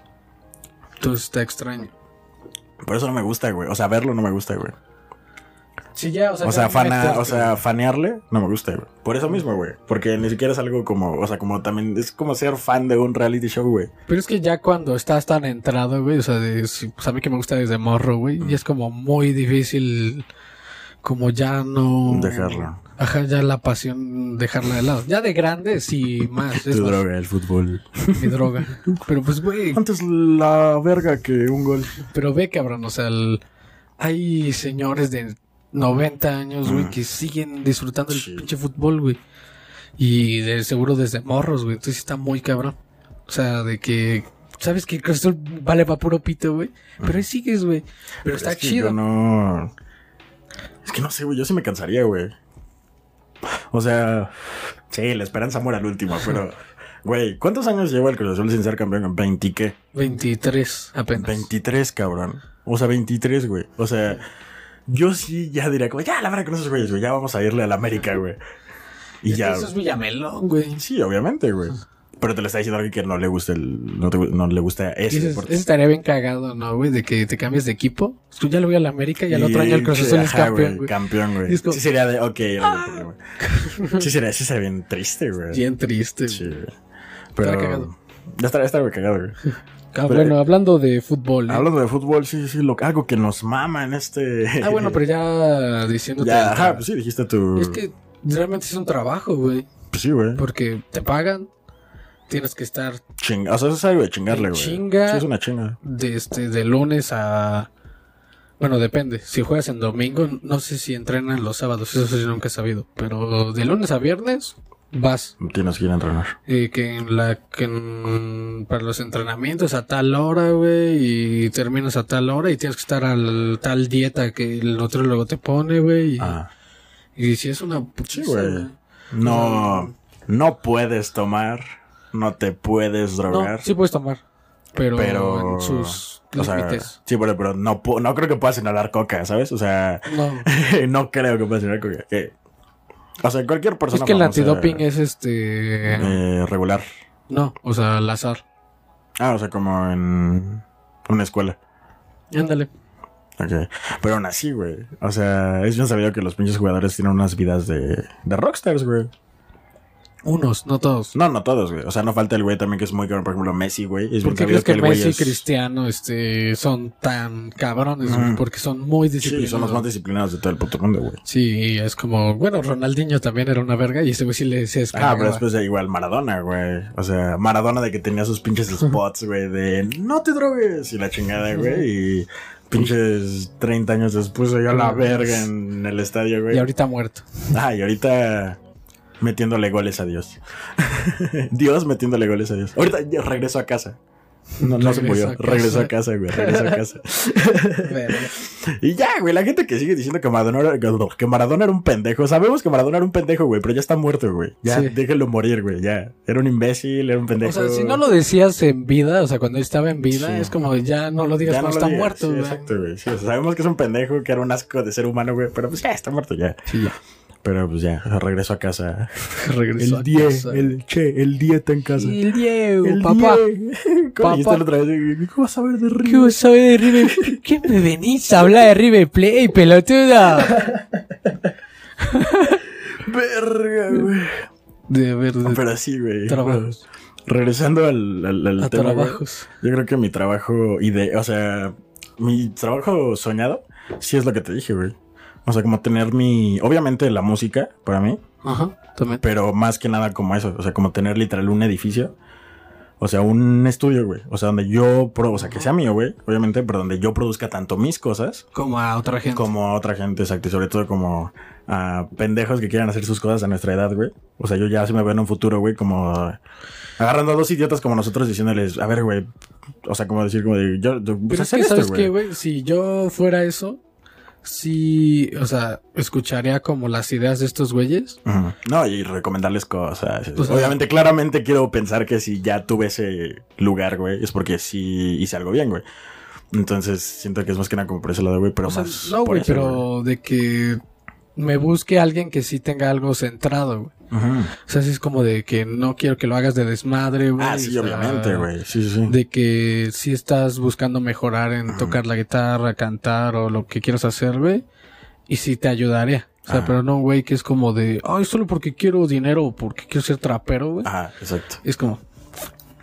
entonces está extraño. Por eso no me gusta, güey. O sea, verlo no me gusta, güey. Sí, ya, o sea, O sea, ya fana, o sea, fanearle no me gusta, güey. Por eso mismo, güey. Porque ni siquiera es algo como, o sea, como también es como ser fan de un reality show, güey. Pero es que ya cuando estás tan entrado, güey, o sea, de, pues a mí que me gusta desde morro, güey, y es como muy difícil, como ya no... Dejarlo. Ajá, ya la pasión, dejarla de lado. Ya de grande, sí, más. Es Tu más, droga, el fútbol. mi droga. Pero pues, güey, Antes la verga que un gol. pero ve, cabrón, o sea, el- hay señores de 90 años, güey, Mm. que siguen disfrutando Sí. el pinche fútbol, güey. Y de seguro desde morros, güey. Entonces está muy cabrón. O sea, de que... ¿Sabes que el Azul vale para puro pito, güey? Pero ahí sigues, güey. Pero está Es que chido. yo no. Es que no sé, güey. Yo sí me cansaría, güey. O sea, sí, la esperanza muere al último, pero. Güey, ¿cuántos años lleva el Cruz Azul sin ser campeón? ¿20 qué? 23 apenas. 23, cabrón. O sea, 23, güey. O sea, yo sí ya diría como, ya, la verdad con esos güeyes, güey. Ya vamos a irle a la América, güey. Y Es que ya. Eso es Villamelón, güey. Sí, obviamente, güey. Pero te le está diciendo a alguien que no le gusta el. No, te- no le gusta ese Dices, deporte. eso estaría bien cagado, ¿no, güey? De que te cambies de equipo. Tú ya lo voy a la América y al otro año el Cruz Azul es campeón, güey. Campeón, güey. Como- Sí sería de, ok, güey. Sí sería, sí sería bien triste, güey. Bien triste. Sí, güey. Pero. Estaría cagado. Ya estaría, estaría cagado, güey. Ah, bueno, hablando de fútbol. ¿eh? Hablando de fútbol, sí, sí, lo, algo que nos mama en este. Ah, bueno, pero ya diciéndote. Ya, ajá, pues sí, dijiste tu. Es que realmente es un trabajo, güey. Pues sí, güey. Porque te pagan. Tienes que estar Chinga. O sea, eso es algo de chingarle, güey. chinga. Sí, es una chinga. de, este, de lunes a... Bueno, depende. Si juegas en domingo, no sé si entrenan los sábados. Eso sí nunca he sabido. Pero de lunes a viernes vas. Tienes que ir a entrenar. Eh, que en la... Que en- para los entrenamientos a tal hora, güey. Y terminas a tal hora y tienes que estar al tal dieta que el nutriólogo te pone, güey. Y, Ah. y si es una Sí, putiza, güey. güey. No. No puedes tomar. No te puedes No, drogar. sí puedes tomar. Pero, pero. en sus o sea, sí, pero, pero no, no creo que puedas inhalar coca, ¿sabes? O sea, No. no creo que puedas inhalar coca. Que- o sea, cualquier persona. Es que el antidoping es este... eh, regular. No, o sea, al azar. Ah, o sea, como en una escuela. Ándale. Ok. Pero aún así, güey. O sea, es bien sabido que los pinches jugadores tienen unas vidas de, de rockstars, güey. Unos, no todos. No, no todos, güey. O sea, no falta el güey también que es muy cabrón. Por ejemplo, Messi, güey. Es ¿Por qué crees que güey Messi y es- Cristiano este, son tan cabrones? Porque son muy Sí, disciplinados. son los más disciplinados de todo el puto mundo, güey. Sí, es como, bueno, Ronaldinho también era una verga y ese güey sí le se Ah, pero después de igual Maradona, güey. O sea, Maradona de que tenía sus pinches spots, güey, de no te drogues y la chingada, güey. Y pinches 30 años después a la verga en el estadio, güey. Y ahorita muerto. Ah, y ahorita metiéndole goles a Dios. Dios metiéndole goles a Dios. Ahorita ya regreso a casa. No, no se murió. Regresó a casa, güey. Regresó a casa. Y ya, güey. La gente que sigue diciendo que Maradona, era- que Maradona era un pendejo. Sabemos que Maradona era un pendejo, güey. Pero ya está muerto, güey. Ya, Sí. déjenlo morir, güey. Ya. Era un imbécil, era un pendejo. O sea, si no lo decías en vida, o sea, cuando estaba en vida, Sí. es como ya no lo digas Ya no cuando lo está digas. muerto, Sí, güey. exacto, güey. Sí, o sea, sabemos que es un pendejo, que era un asco de ser humano, güey. Pero pues ya está muerto, ya. Sí, ya. Pero pues ya, regreso a casa. Regresó a el 10, casa. el che, el 10 está en casa. El Diego, El papá. 10. ¿Cómo dijiste Papá. la otra vez? ¿Qué vas a ver de ¿Qué River? vos sabés de River? ¿Qué me venís a hablar de River Play, pelotuda? Verga, güey. De verdad. Pero sí, güey. Trabajos. Regresando al, al, al A tema, güey, trabajos. Yo creo que mi trabajo ide o sea, mi trabajo soñado, sí es lo que te dije, güey. O sea, como tener mi, obviamente la música para mí, Ajá, también. pero más que nada como eso, o sea, como tener literal un edificio. O sea, un estudio, güey. O sea, donde yo, pro- o sea, que sea mío, güey, obviamente, pero donde yo produzca tanto mis cosas Como a otra gente. como a otra gente, exacto. Y sobre todo como a pendejos que quieran hacer sus cosas a nuestra edad, güey. O sea, yo ya sí me veo en un futuro, güey, como agarrando a dos idiotas como nosotros diciéndoles, a ver, güey. O sea, como decir, como de, yo, yo pues hacer que, esto, ¿sabes qué, güey? Si yo fuera eso, sí, o sea, escucharía como las ideas de estos güeyes. No, y recomendarles cosas. Obviamente, claramente quiero pensar que si ya tuve ese lugar, güey, es porque sí hice algo bien, güey. Entonces, siento que es más que nada como por ese lado, güey, pero O sea, más no, güey, pero de que me busque alguien que sí tenga algo centrado, güey. O sea, sí es como de que no quiero que lo hagas de desmadre, güey. Ah, sí, o sea, obviamente, güey. Sí, sí. De que si estás buscando mejorar en Ajá. tocar la guitarra, cantar o lo que quieras hacer, güey. Y sí te ayudaría. O sea, Ajá. pero no, güey, que es como de, ay, solo porque quiero dinero o porque quiero ser trapero, güey. Ajá, exacto. Es como,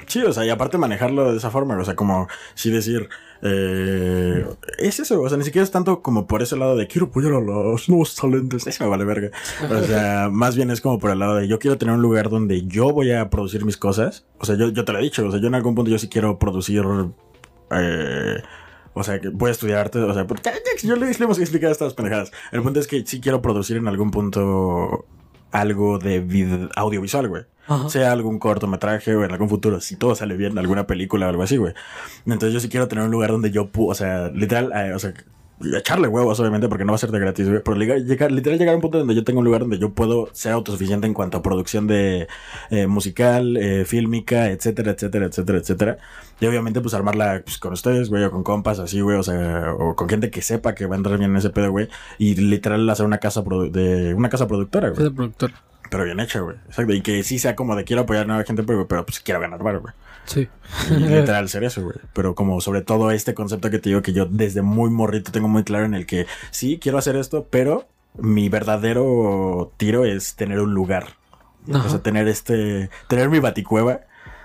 Sí, o sea, y aparte manejarlo de esa forma, o sea, como sí decir, eh, es eso, o sea, ni siquiera es tanto como por ese lado de quiero apoyar a los nuevos talentos, eso me vale verga. O sea, más bien es como por el lado de yo quiero tener un lugar donde yo voy a producir mis cosas. O sea, yo, yo te lo he dicho, o sea, yo en algún punto yo sí quiero producir, eh, o sea, que voy a estudiar arte, o sea, porque yo le, le hemos explicado estas pendejadas. El punto es que sí quiero producir en algún punto algo de audiovisual, güey ajá. sea algún cortometraje o en algún futuro, si todo sale bien, alguna película o algo así, güey. Entonces yo sí quiero tener un lugar donde yo, o sea, literal, eh, o sea, echarle huevos, obviamente, porque no va a ser de gratis, güey. Pero llegar, literal llegar a un punto donde yo tengo un lugar donde yo puedo ser autosuficiente en cuanto a producción de eh, musical, eh, fílmica, etcétera, etcétera, etcétera, etcétera. Y obviamente, pues armarla pues, con ustedes, güey, o con compas, así, güey, o sea, o con gente que sepa que va a entrar bien en ese pedo, güey. Y literal hacer una casa de una casa productora, güey. Es el productor. Pero bien hecha, güey. Exacto. Y que sí sea como de quiero apoyar a nueva gente, pero, pero pues quiero ganar bar, güey. Sí. Y literal ser eso, güey. Pero como sobre todo este concepto que te digo que yo desde muy morrito tengo muy claro en el que sí quiero hacer esto, pero mi verdadero tiro es tener un lugar. O sea, tener este, tener mi baticueva,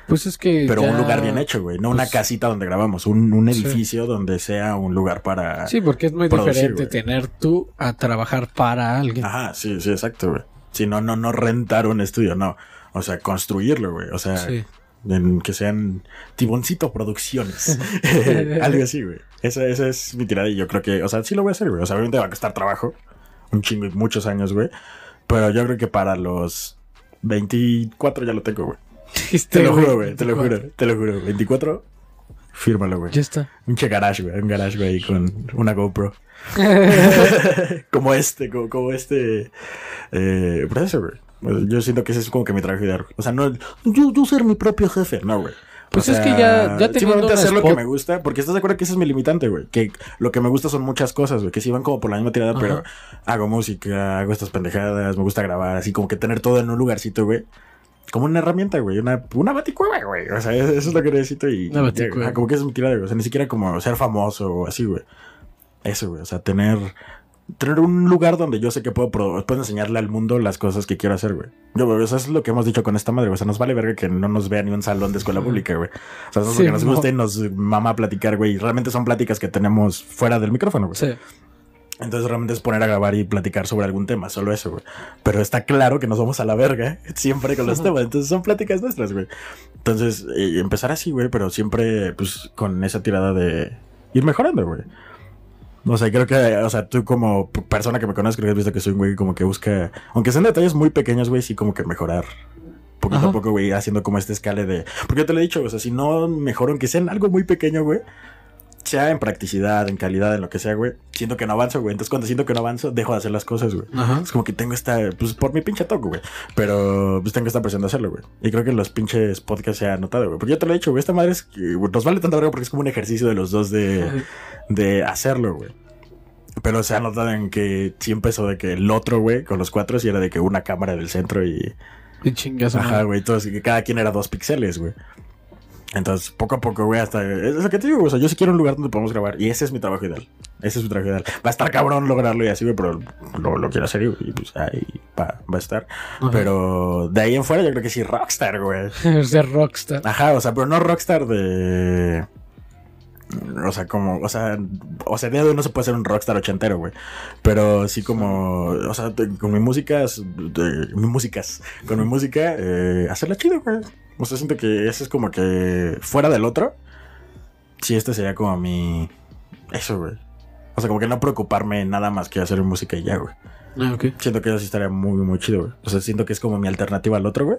Pues es que. pero ya- un lugar bien hecho, güey. No una pues- casita donde grabamos, un, un Sí. edificio donde sea un lugar para... Sí, porque es muy producir, diferente güey. tener tú a trabajar para alguien. Ajá, sí, sí, exacto, güey. Si no, no, no rentar un estudio, no. O sea, construirlo, güey. O sea, Sí. En que sean Tiboncito Producciones. Algo así, güey. Esa, esa es mi tirada y yo creo que, o sea, sí lo voy a hacer, güey. O sea, obviamente va a costar trabajo. Un chingo y muchos años, güey. Pero yo creo que para los 24 ya lo tengo, güey. Este, Te lo juro, güey. Te lo juro, te lo juro. 24, fírmalo, güey. Ya está. Un che garage, güey. Un garage, güey, con una GoPro. como este, como, como este. Eh, pues eso, güey. Pues Yo siento que ese es como que mi trabajo ideal. O sea, no. Yo, yo ser mi propio jefe, no, güey. O Pues es que ya- ya Simplemente hacer lo que me gusta, porque estás de acuerdo que ese es mi limitante, güey. Que lo que me gusta son muchas cosas, güey. Que sí van como por la misma tirada, Ajá. pero hago música, hago estas pendejadas, me gusta grabar, así como que tener todo en un lugarcito, güey. Como una herramienta, güey. Una, una baticueva, güey. O sea, eso es lo que necesito y. Una baticueva. Como que es mi tirada, güey. O sea, ni siquiera como ser famoso o así, güey. Eso, güey. O sea, tener. Tener un lugar donde yo sé que puedo, puedo enseñarle al mundo las cosas que quiero hacer, güey. Yo, güey, eso es lo que hemos dicho con esta madre, güey. O sea, nos vale verga que no nos vea ni un salón de escuela pública, güey. O sea, eso es Sí, lo que nos no. gusta y nos mama platicar, güey. Y realmente son pláticas que tenemos fuera del micrófono, güey. Sí. Entonces realmente es poner a grabar y platicar sobre algún tema, solo eso, güey. Pero está claro que nos vamos a la verga siempre con los temas. Entonces son pláticas nuestras, güey. Entonces, eh, empezar así, güey, pero siempre, pues, con esa tirada de ir mejorando, güey. O sea, creo que, o sea, tú como persona que me conoces, creo que has visto que soy un güey como que busca, aunque sean detalles muy pequeños, güey, sí como que mejorar. Poquito Ajá. a poco, güey, haciendo como este escale de... Porque yo te lo he dicho, o sea, si no mejoro, aunque sea en algo muy pequeño, güey, sea en practicidad, en calidad, en lo que sea, güey, siento que no avanzo, güey. Entonces cuando siento que no avanzo, dejo de hacer las cosas, güey. Ajá. Es como que tengo esta, pues por mi pinche toco, güey. Pero pues tengo esta presión de hacerlo, güey. Y creo que en los pinches podcasts se ha notado, güey. Porque yo te lo he dicho, güey. Esta madre es que güey, nos vale tanta verga porque es como un ejercicio de los dos de, de hacerlo, güey. Pero se ha notado en que sí empezó de que el otro, güey, con los cuatro, sí era de que una cámara del centro y. Y chingas. Ajá, güey. Que cada quien era dos píxeles, güey. Entonces, poco a poco, güey, hasta... Es lo que te digo, güey, o sea, yo sí quiero un lugar donde podamos grabar. Y ese es mi trabajo ideal. Ese es mi trabajo ideal. Va a estar cabrón lograrlo y así, güey, pero lo, lo quiero hacer y, y, pues ahí va, va a estar. Ajá. Pero de ahí en fuera yo creo que sí, Rockstar, güey. Ser rockstar. Ajá, o sea, pero no Rockstar de... O sea, como, o sea, o sea, de hoy no se puede ser un rockstar ochentero, güey. Pero sí como, o sea, con mi música, de, mi músicas, con mi música, eh, hacerla chido, güey. O sea, siento que ese es como que fuera del otro. Sí, este sería como mi, eso, güey. O sea, como que no preocuparme nada más que hacer música y ya, güey. Ah, ok. Siento que eso sí estaría muy, muy chido, güey. O sea, siento que es como mi alternativa al otro, güey.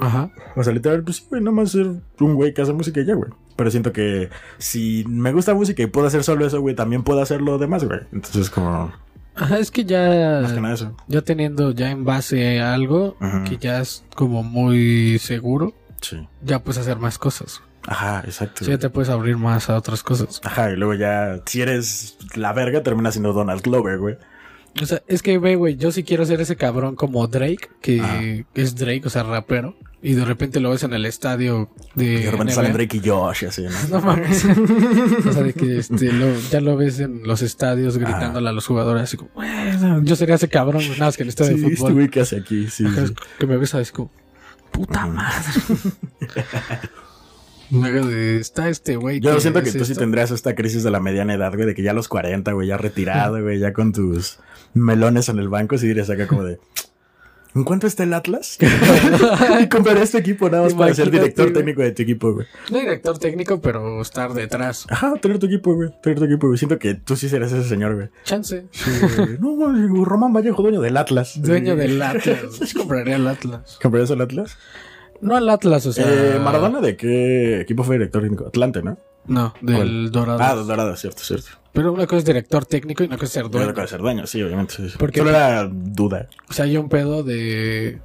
Ajá. O sea, literal, pues sí, güey, nada más ser un güey que hace música y ya, güey. Pero siento que si me gusta música y puedo hacer solo eso, güey, también puedo hacer lo demás, güey. Entonces, como, Ajá, es que ya. más que nada eso. Ya teniendo ya en base algo que ya es como muy seguro, Sí. ya puedes hacer más cosas. Ajá, exacto. Sí, ya te puedes abrir más a otras cosas. Ajá, y luego ya, si eres la verga, terminas siendo Donald Glover, güey. O sea, es que ve, güey, yo sí quiero ser ese cabrón como Drake, que Ajá. es Drake, o sea, rapero, y de repente lo ves en el estadio de. Y de repente salen Drake y Josh así, ¿no? No mames. o sea, de que este, lo- ya lo ves en los estadios gritándole a los jugadores, así como, bueno, yo sería ese cabrón, nada más que el estadio Sí, de este fútbol. güey que hace aquí, sí. Ajá, sí. Que me ves, ¿sabes? Como, puta madre. Luego de, está este güey. Yo siento que es tú sí tendrías esta crisis de la mediana edad, güey, de que ya a los 40, güey, ya retirado, güey, ya con tus melones en el banco, sí dirías acá como de... ¿En cuánto está el Atlas? y compraría este equipo nada más para ser director técnico de tu equipo, güey. No director técnico, pero estar detrás. Ajá, tener tu equipo, güey. Tener tu equipo, güey. Siento que tú sí serás ese señor, güey. Chance. Sí, güey. no, Román Vallejo, dueño del Atlas. Dueño del Atlas. Compraría el Atlas. ¿Comprarías el Atlas? No al Atlas, o sea. Eh, Maradona, ¿de qué equipo fue director técnico? Atlante, ¿no? No, del. Dorado. Ah, Dorado, cierto, cierto. Pero una cosa es director técnico y una cosa es ser Dueño dueño. de ser dueño, sí, obviamente. Sí, sí. Porque- Solo era duda. O sea, hay un pedo de.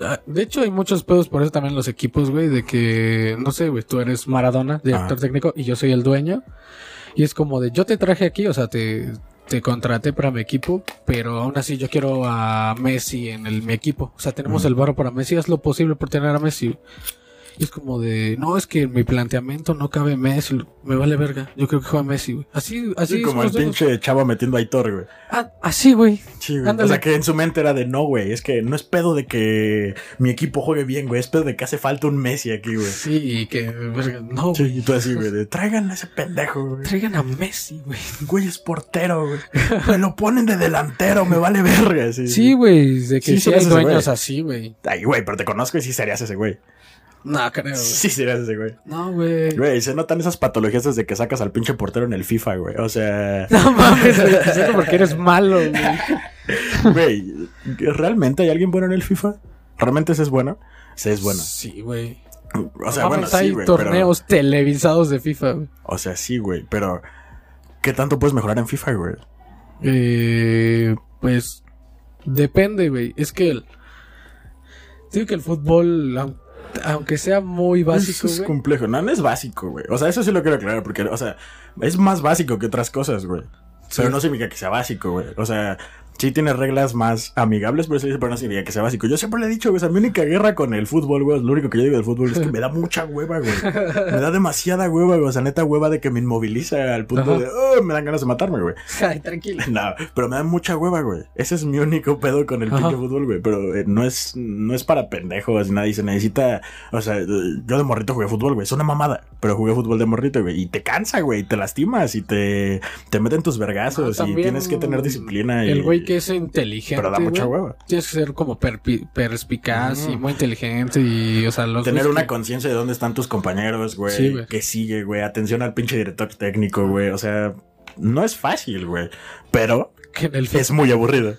Ah, De hecho, hay muchos pedos por eso también en los equipos, güey, de que, no sé, güey, tú eres Maradona, director Ah. técnico, y yo soy el dueño. Y es como de, yo te traje aquí, o sea, te, te contraté para mi equipo, pero aún así yo quiero a Messi en el, mi equipo. O sea, tenemos Mm. el barro para Messi, haz lo posible por tener a Messi. Y es como de, no, es que en mi planteamiento no cabe Messi, me vale verga, yo creo que juega Messi, güey. Así, así Sí, como el pinche chavo metiendo a Aitor, güey. Ah, así, güey. Sí, güey. O sea, que en su mente era de no, güey. Es que no es pedo de que mi equipo juegue bien, güey. Es pedo de que hace falta un Messi aquí, güey. Sí, y que, verga, no, Sí, y tú así, güey. De, Traigan a ese pendejo, güey. Traigan a Messi, güey. Güey, es portero, güey. Me lo ponen de delantero, me vale verga. Sí, Sí, güey, de que Sí, sí, hay dueños güey. así, güey. Ay, güey, pero te conozco y sí serías ese güey. No, creo. Sí serías ese güey. No, güey. Güey, se notan esas patologías desde que sacas al pinche portero en el FIFA, güey. O sea, No mames, güey, solo porque eres malo, güey. güey, ¿realmente hay alguien bueno en el FIFA? ¿Realmente ese es bueno? Ese es bueno. Sí, güey. O sea, No bueno, sí, hay pero- torneos televisados de FIFA, güey. O sea, sí, güey, pero ¿qué tanto puedes mejorar en FIFA, güey? Eh, pues depende, güey. Es que el, digo que el fútbol, aunque sea muy básico, Eso es complejo. No, no es básico, güey. O sea, eso sí lo quiero aclarar, porque, o sea, es más básico que otras cosas, güey. Pero no significa que sea básico, güey. O sea, sí tiene reglas más amigables, pero, eso dice, pero no significa que sea básico. Yo siempre le he dicho, güey, o sea, mi única guerra con el fútbol, güey, lo único que yo digo del fútbol es que me da mucha hueva, güey. Me da demasiada hueva, güey. O sea, neta hueva de que me inmoviliza al punto Ajá. de, oh, me dan ganas de matarme, güey. Ay, tranquilo. No, pero me da mucha hueva, güey. Ese es mi único pedo con el Ajá. pinche fútbol, güey. Pero eh, no es, no es para pendejos, nadie se necesita. O sea, yo de morrito jugué fútbol, güey. Es una mamada. Pero jugué fútbol de morrito, güey. Y te cansa, güey. y Te lastimas y te, te meten tus vergazos. No, y tienes que tener disciplina. Y, El güey que es inteligente. Pero da mucha güey, hueva. Tienes que ser como perspicaz y Ujú. muy inteligente y, o sea, los Tener una que- conciencia de dónde están tus compañeros, güey. Sí, güey. que sigue, güey. Atención al pinche director técnico, güey. O sea, no es fácil, güey. Pero Que en el FIFA. es muy aburrido.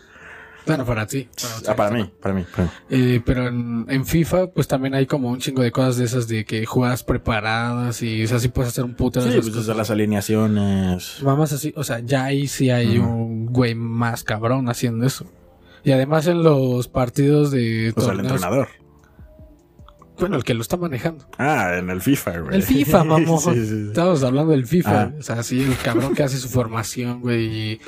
Bueno, para ti. Ah, para mí, para mí. para mí. Eh, pero en, en FIFA, pues también hay como un chingo de cosas de esas de que juegas preparadas y o sea, sí puedes hacer un puto Sí, cosas. desde las alineaciones. Vamos así, o sea, ya ahí sí hay un güey más cabrón haciendo eso. Y además en los partidos de O sea, el entrenador. bueno, el que lo está manejando. Ah, en el FIFA, güey. El FIFA, mamón. sí, sí, sí. Estamos hablando del FIFA. Ah. O sea, sí, el cabrón que hace su formación, güey. Y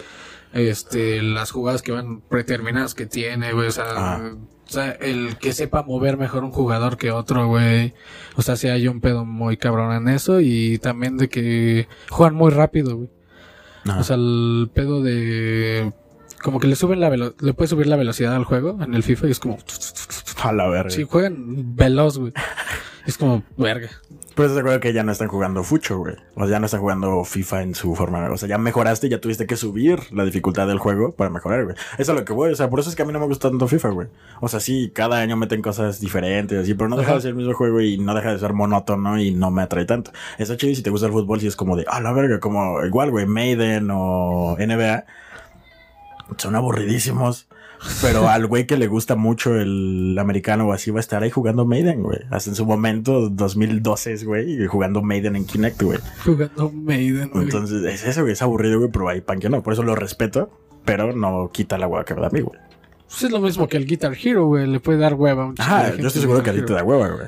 este, las jugadas que van predeterminadas que tiene, güey. O sea, Ah. o sea, el que sepa mover mejor un jugador que otro, güey. O sea, sí hay un pedo muy cabrón en eso. Y también de que juegan muy rápido, güey. Ah. O sea, el pedo de. Como que le suben la velo le puede subir la velocidad al juego en el FIFA y es como. A la verga. Sí, juegan veloz, güey. Es como, verga. Pero te acuerdas que ya no están jugando Fucho, güey. O sea, ya no están jugando FIFA en su forma. O sea, ya mejoraste, ya tuviste que subir la dificultad del juego para mejorar, güey. Eso es lo que voy. O sea, por eso es que a mí no me gusta tanto FIFA, güey. O sea, sí, cada año meten cosas diferentes, así, pero no deja Ajá. de ser el mismo juego y no deja de ser monótono y no me atrae tanto. Está chido y si te gusta el fútbol, sí es como de, ah, la verga, como igual, güey, Maiden o NBA. Son aburridísimos. Pero al güey que le gusta mucho el americano o así va a estar ahí jugando Maiden, güey. Hasta en su momento, 2012, güey, jugando Maiden en Kinect, güey. Jugando Maiden, güey. Entonces, es eso, güey, es aburrido, güey, pero hay pan que no. Por eso lo respeto, pero no quita la hueá que me da a mí, güey. Pues es lo mismo que el Guitar Hero, güey. Le puede dar hueva a un Ajá, gente yo estoy seguro que a ti te da hueva, güey.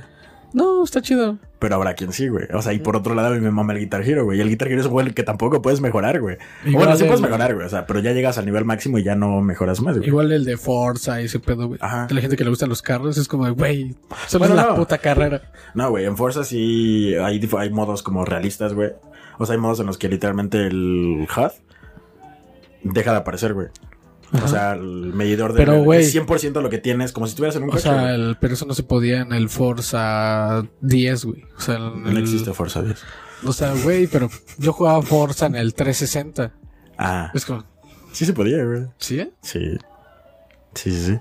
No, está chido. Pero habrá quien sí, güey. O sea, y por otro lado, a mí me mama el Guitar Hero, güey. Y el Guitar Hero es un que tampoco puedes mejorar, güey. Igual Bueno, sí puedes mejorar, güey. O sea, pero ya llegas al nivel máximo y ya no mejoras más, güey. Igual el de Forza y ese pedo, güey. Ajá. De la gente que le gustan los carros es como, de, güey, solo Bueno, es la no. puta carrera. No, güey, en Forza sí hay, hay modos como realistas, güey. O sea, hay modos en los que literalmente el HUD deja de aparecer, güey. O sea, el medidor de Pero, güey. 100% lo que tienes, como si estuvieras en un O coche. sea, güey. el, pero eso no se podía en el Forza 10, güey. O sea, no existe Forza 10. O sea, güey, pero yo jugaba Forza en el 360. Ah, Es como, sí se podía, güey. ¿sí? Sí. Sí, sí, sí.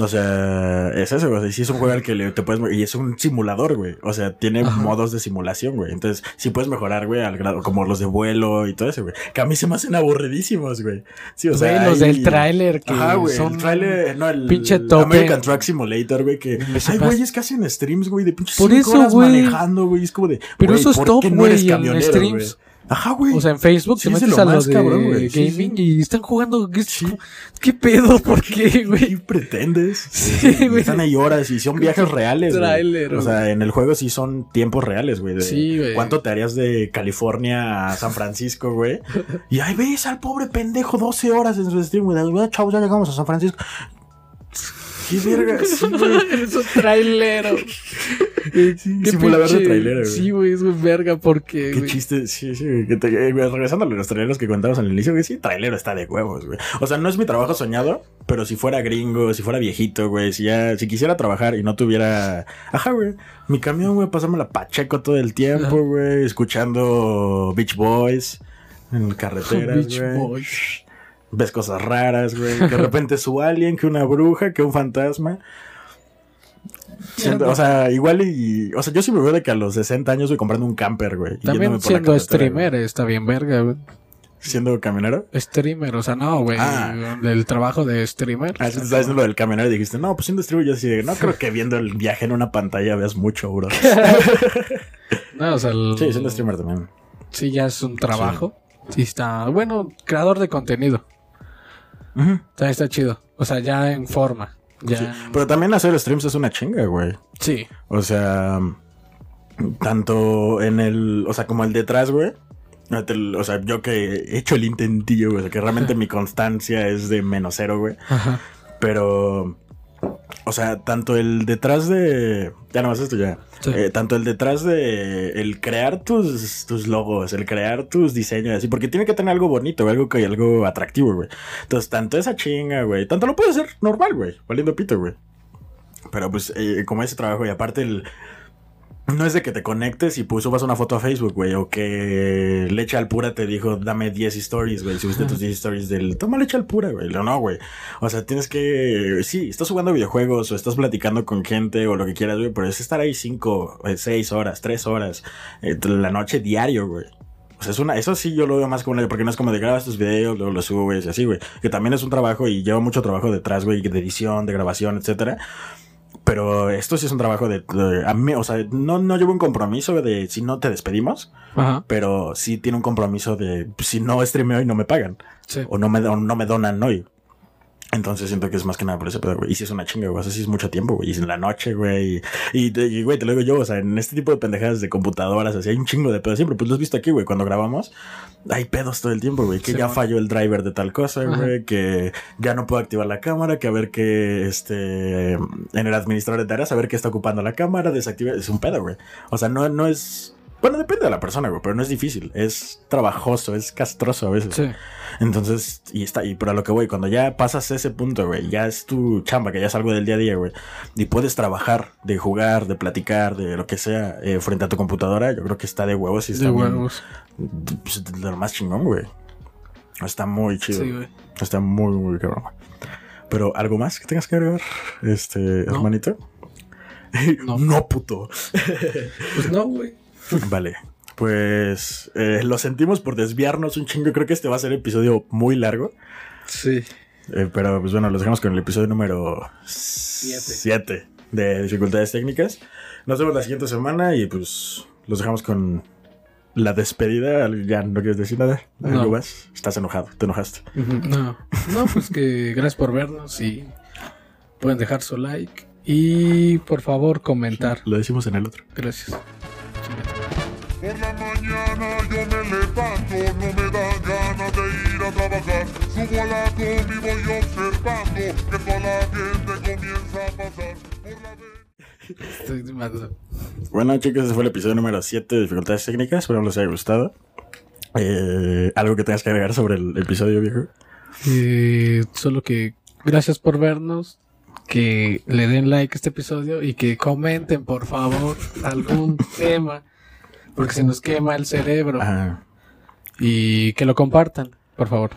O sea, es eso, güey. Sí es un juego al que le- te puedes... Y es un simulador, güey. O sea, tiene Ajá. modos de simulación, güey. Entonces, sí puedes mejorar, güey, al grado... Como los de vuelo y todo eso, güey. Que a mí se me hacen aburridísimos, güey. Sí, o Güey, sea... los hay- del tráiler que Ajá, güey. son El tráiler... No, el... pinche tope. American Truck Simulator, güey. Que... Hay pas- güeyes que hacen streams, güey, de pinches Por eso, horas güey. manejando, güey. Es como de... Pero güey, eso es ¿por top, no güey, eres en streams. güey? Ajá, güey. O sea, en Facebook Sí, te metes lo a lo más de cabrón, güey. Gaming sí. y están jugando. ¿Qué. ¿qué pedo? ¿Por qué, güey? ¿Qué pretendes? Sí, güey. Están ahí horas y son viajes reales. güey. Tráiler, O sea, en el juego sí son tiempos reales, güey. Sí, güey. ¿Cuánto te harías de California a San Francisco, güey? Y ahí ves al pobre pendejo 12 horas en su stream, güey. Chavos, ya llegamos a San Francisco. Qué verga, sí, güey. Eres un trailero. Sí, simulador de trailero, güey. Sí, güey, es un verga porque, Qué güey. chiste, sí, sí, güey, eh, regresando a los traileros que contabas al inicio, güey, sí, trailero está de huevos, güey. O sea, no es mi trabajo soñado, pero si fuera gringo, si fuera viejito, güey, si ya, si quisiera trabajar y no tuviera, ajá, güey, mi camión, güey, pasármela pacheco todo el tiempo, güey, escuchando Beach Boys en carreteras, Beach güey. Boys. Ves cosas raras, güey, que de repente su alien, que una bruja, que un fantasma. Siento- o sea, igual y. O sea, yo sí me veo de que a los 60 años voy comprando un camper, güey. También siendo streamer está bien verga, güey. Siendo camionero. Streamer, o sea, no, güey. Ah. El trabajo de streamer. Ah, estaba diciendo lo del camionero y dijiste, no, pues siendo streamer yo así de, no creo que viendo el viaje en una pantalla veas mucho, bro. No, o sea, el- Sí, siendo streamer también. sí, ya es un trabajo. Sí. está. Bueno, creador de contenido. También está chido. O sea, ya en forma. Ya. Sí. Pero también hacer streams es una chinga, güey. Sí. O sea, tanto en el, o sea, como el detrás, güey. O sea, yo que he hecho el intentillo, güey. O sea, que realmente mi constancia es de menos cero, güey. Ajá. Pero, o sea, tanto el detrás de. Ya no más esto ya. Sí. Eh, tanto el detrás de. El crear tus, tus logos, el crear tus diseños, así. Porque tiene que tener algo bonito, güey, algo, que, algo atractivo, güey. Entonces, tanto esa chinga, güey. Tanto lo puedes hacer normal, güey. Valiendo pito, güey. Pero pues, eh, como ese trabajo, y aparte el. No es de que te conectes y pues subas una foto a Facebook, güey, o que Leche al Pura te dijo, dame 10 stories, güey, subiste tus 10 stories del, toma Leche al Pura, güey, no, no, güey. O sea, tienes que, sí, estás jugando videojuegos o estás platicando con gente o lo que quieras, güey, pero es estar ahí 5, 6 horas, 3 horas, eh, la noche diario, güey. O sea, es una, eso sí yo lo veo más como una, porque no es como de grabas tus videos, luego los subes y así, güey. Que también es un trabajo y lleva mucho trabajo detrás, güey, de edición, de grabación, etcétera. Pero esto sí es un trabajo de, de- a mí, o sea, no, no llevo un compromiso de si no te despedimos, Ajá. pero sí tiene un compromiso de si no streameo y no me pagan. Sí. O no me, o no me donan hoy. Entonces siento que es más que nada por ese pedo, güey. Y si es una chinga, güey. O sea, sí es mucho tiempo, güey. Y es en la noche, güey. Y, y, te- y, güey, te lo digo yo, o sea, en este tipo de pendejadas de computadoras, así hay un chingo de pedos. Siempre, pues lo has visto aquí, güey. Cuando grabamos, hay pedos todo el tiempo, güey. Que Sí, ya bueno. falló el driver de tal cosa, Ajá. güey. Que ya no puedo activar la cámara. Que a ver que, este, en el administrador de tareas, a ver qué está ocupando la cámara, desactiva. Es un pedo, güey. O sea, no, no es. Bueno, depende de la persona, güey, pero no es difícil. Es trabajoso, es castroso a veces. Sí. Entonces, y está, y por a lo que voy, cuando ya pasas ese punto, güey, ya es tu chamba, que ya es algo del día a día, güey, y puedes trabajar, de jugar, de platicar, de lo que sea, eh, frente a tu computadora, yo creo que está de huevos y está De bien- huevos. pues, de lo más chingón, güey. Está muy chido. Sí, güey. Está muy, muy cabrón. Pero, ¿algo más que tengas que agregar, este, No. hermanito? No. no, puto. Pues no, güey. Vale. Pues eh, lo sentimos por desviarnos un chingo. Creo que este va a ser episodio muy largo. Sí. Eh, pero pues bueno, los dejamos con el episodio número 7 de dificultades técnicas. Nos vemos la siguiente semana y pues los dejamos con la despedida. Ya no quieres decir nada. No. ¿Algo más? Estás enojado, te enojaste. No. No, pues que gracias por vernos y pueden dejar su like y por favor comentar. Lo decimos en el otro. Gracias. Por la mañana yo me levanto, no me dan ganas de ir a trabajar. Subo a la combi, voy observando que toda la gente comienza a pasar por la avenida. Estoy mal. Bueno chicos, ese fue el episodio número 7 de dificultades técnicas. Espero les haya gustado. Eh, ¿Algo que tengas que agregar sobre el episodio, viejo? Eh, solo que gracias por vernos. Que le den like a este episodio y que comenten, por favor, algún tema. Porque se nos quema el cerebro. Ah, Y que lo compartan, por favor.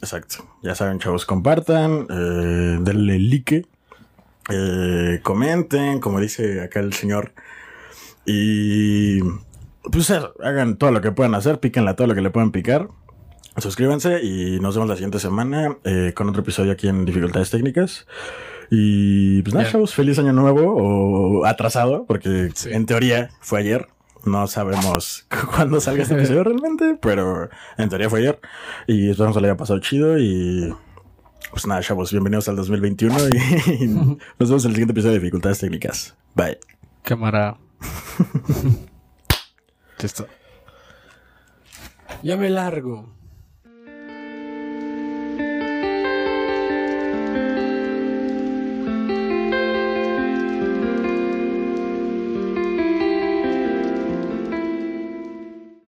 Exacto. Ya saben, chavos, compartan, eh, denle like, eh, comenten, como dice acá el señor. Y pues hagan todo lo que puedan hacer, píquenle todo lo que le puedan picar. Suscríbanse y nos vemos la siguiente semana eh, con otro episodio aquí en Dificultades Técnicas. Y pues nada, chavos, feliz año nuevo o atrasado, porque Sí. en teoría fue ayer. No sabemos cuándo salga este episodio realmente, pero en teoría fue ayer. Y esperamos que le haya pasado chido y... Pues nada, chavos, bienvenidos al 2021 y nos vemos en el siguiente episodio de Dificultades Técnicas. Bye. Cámara. Está. Ya me largo.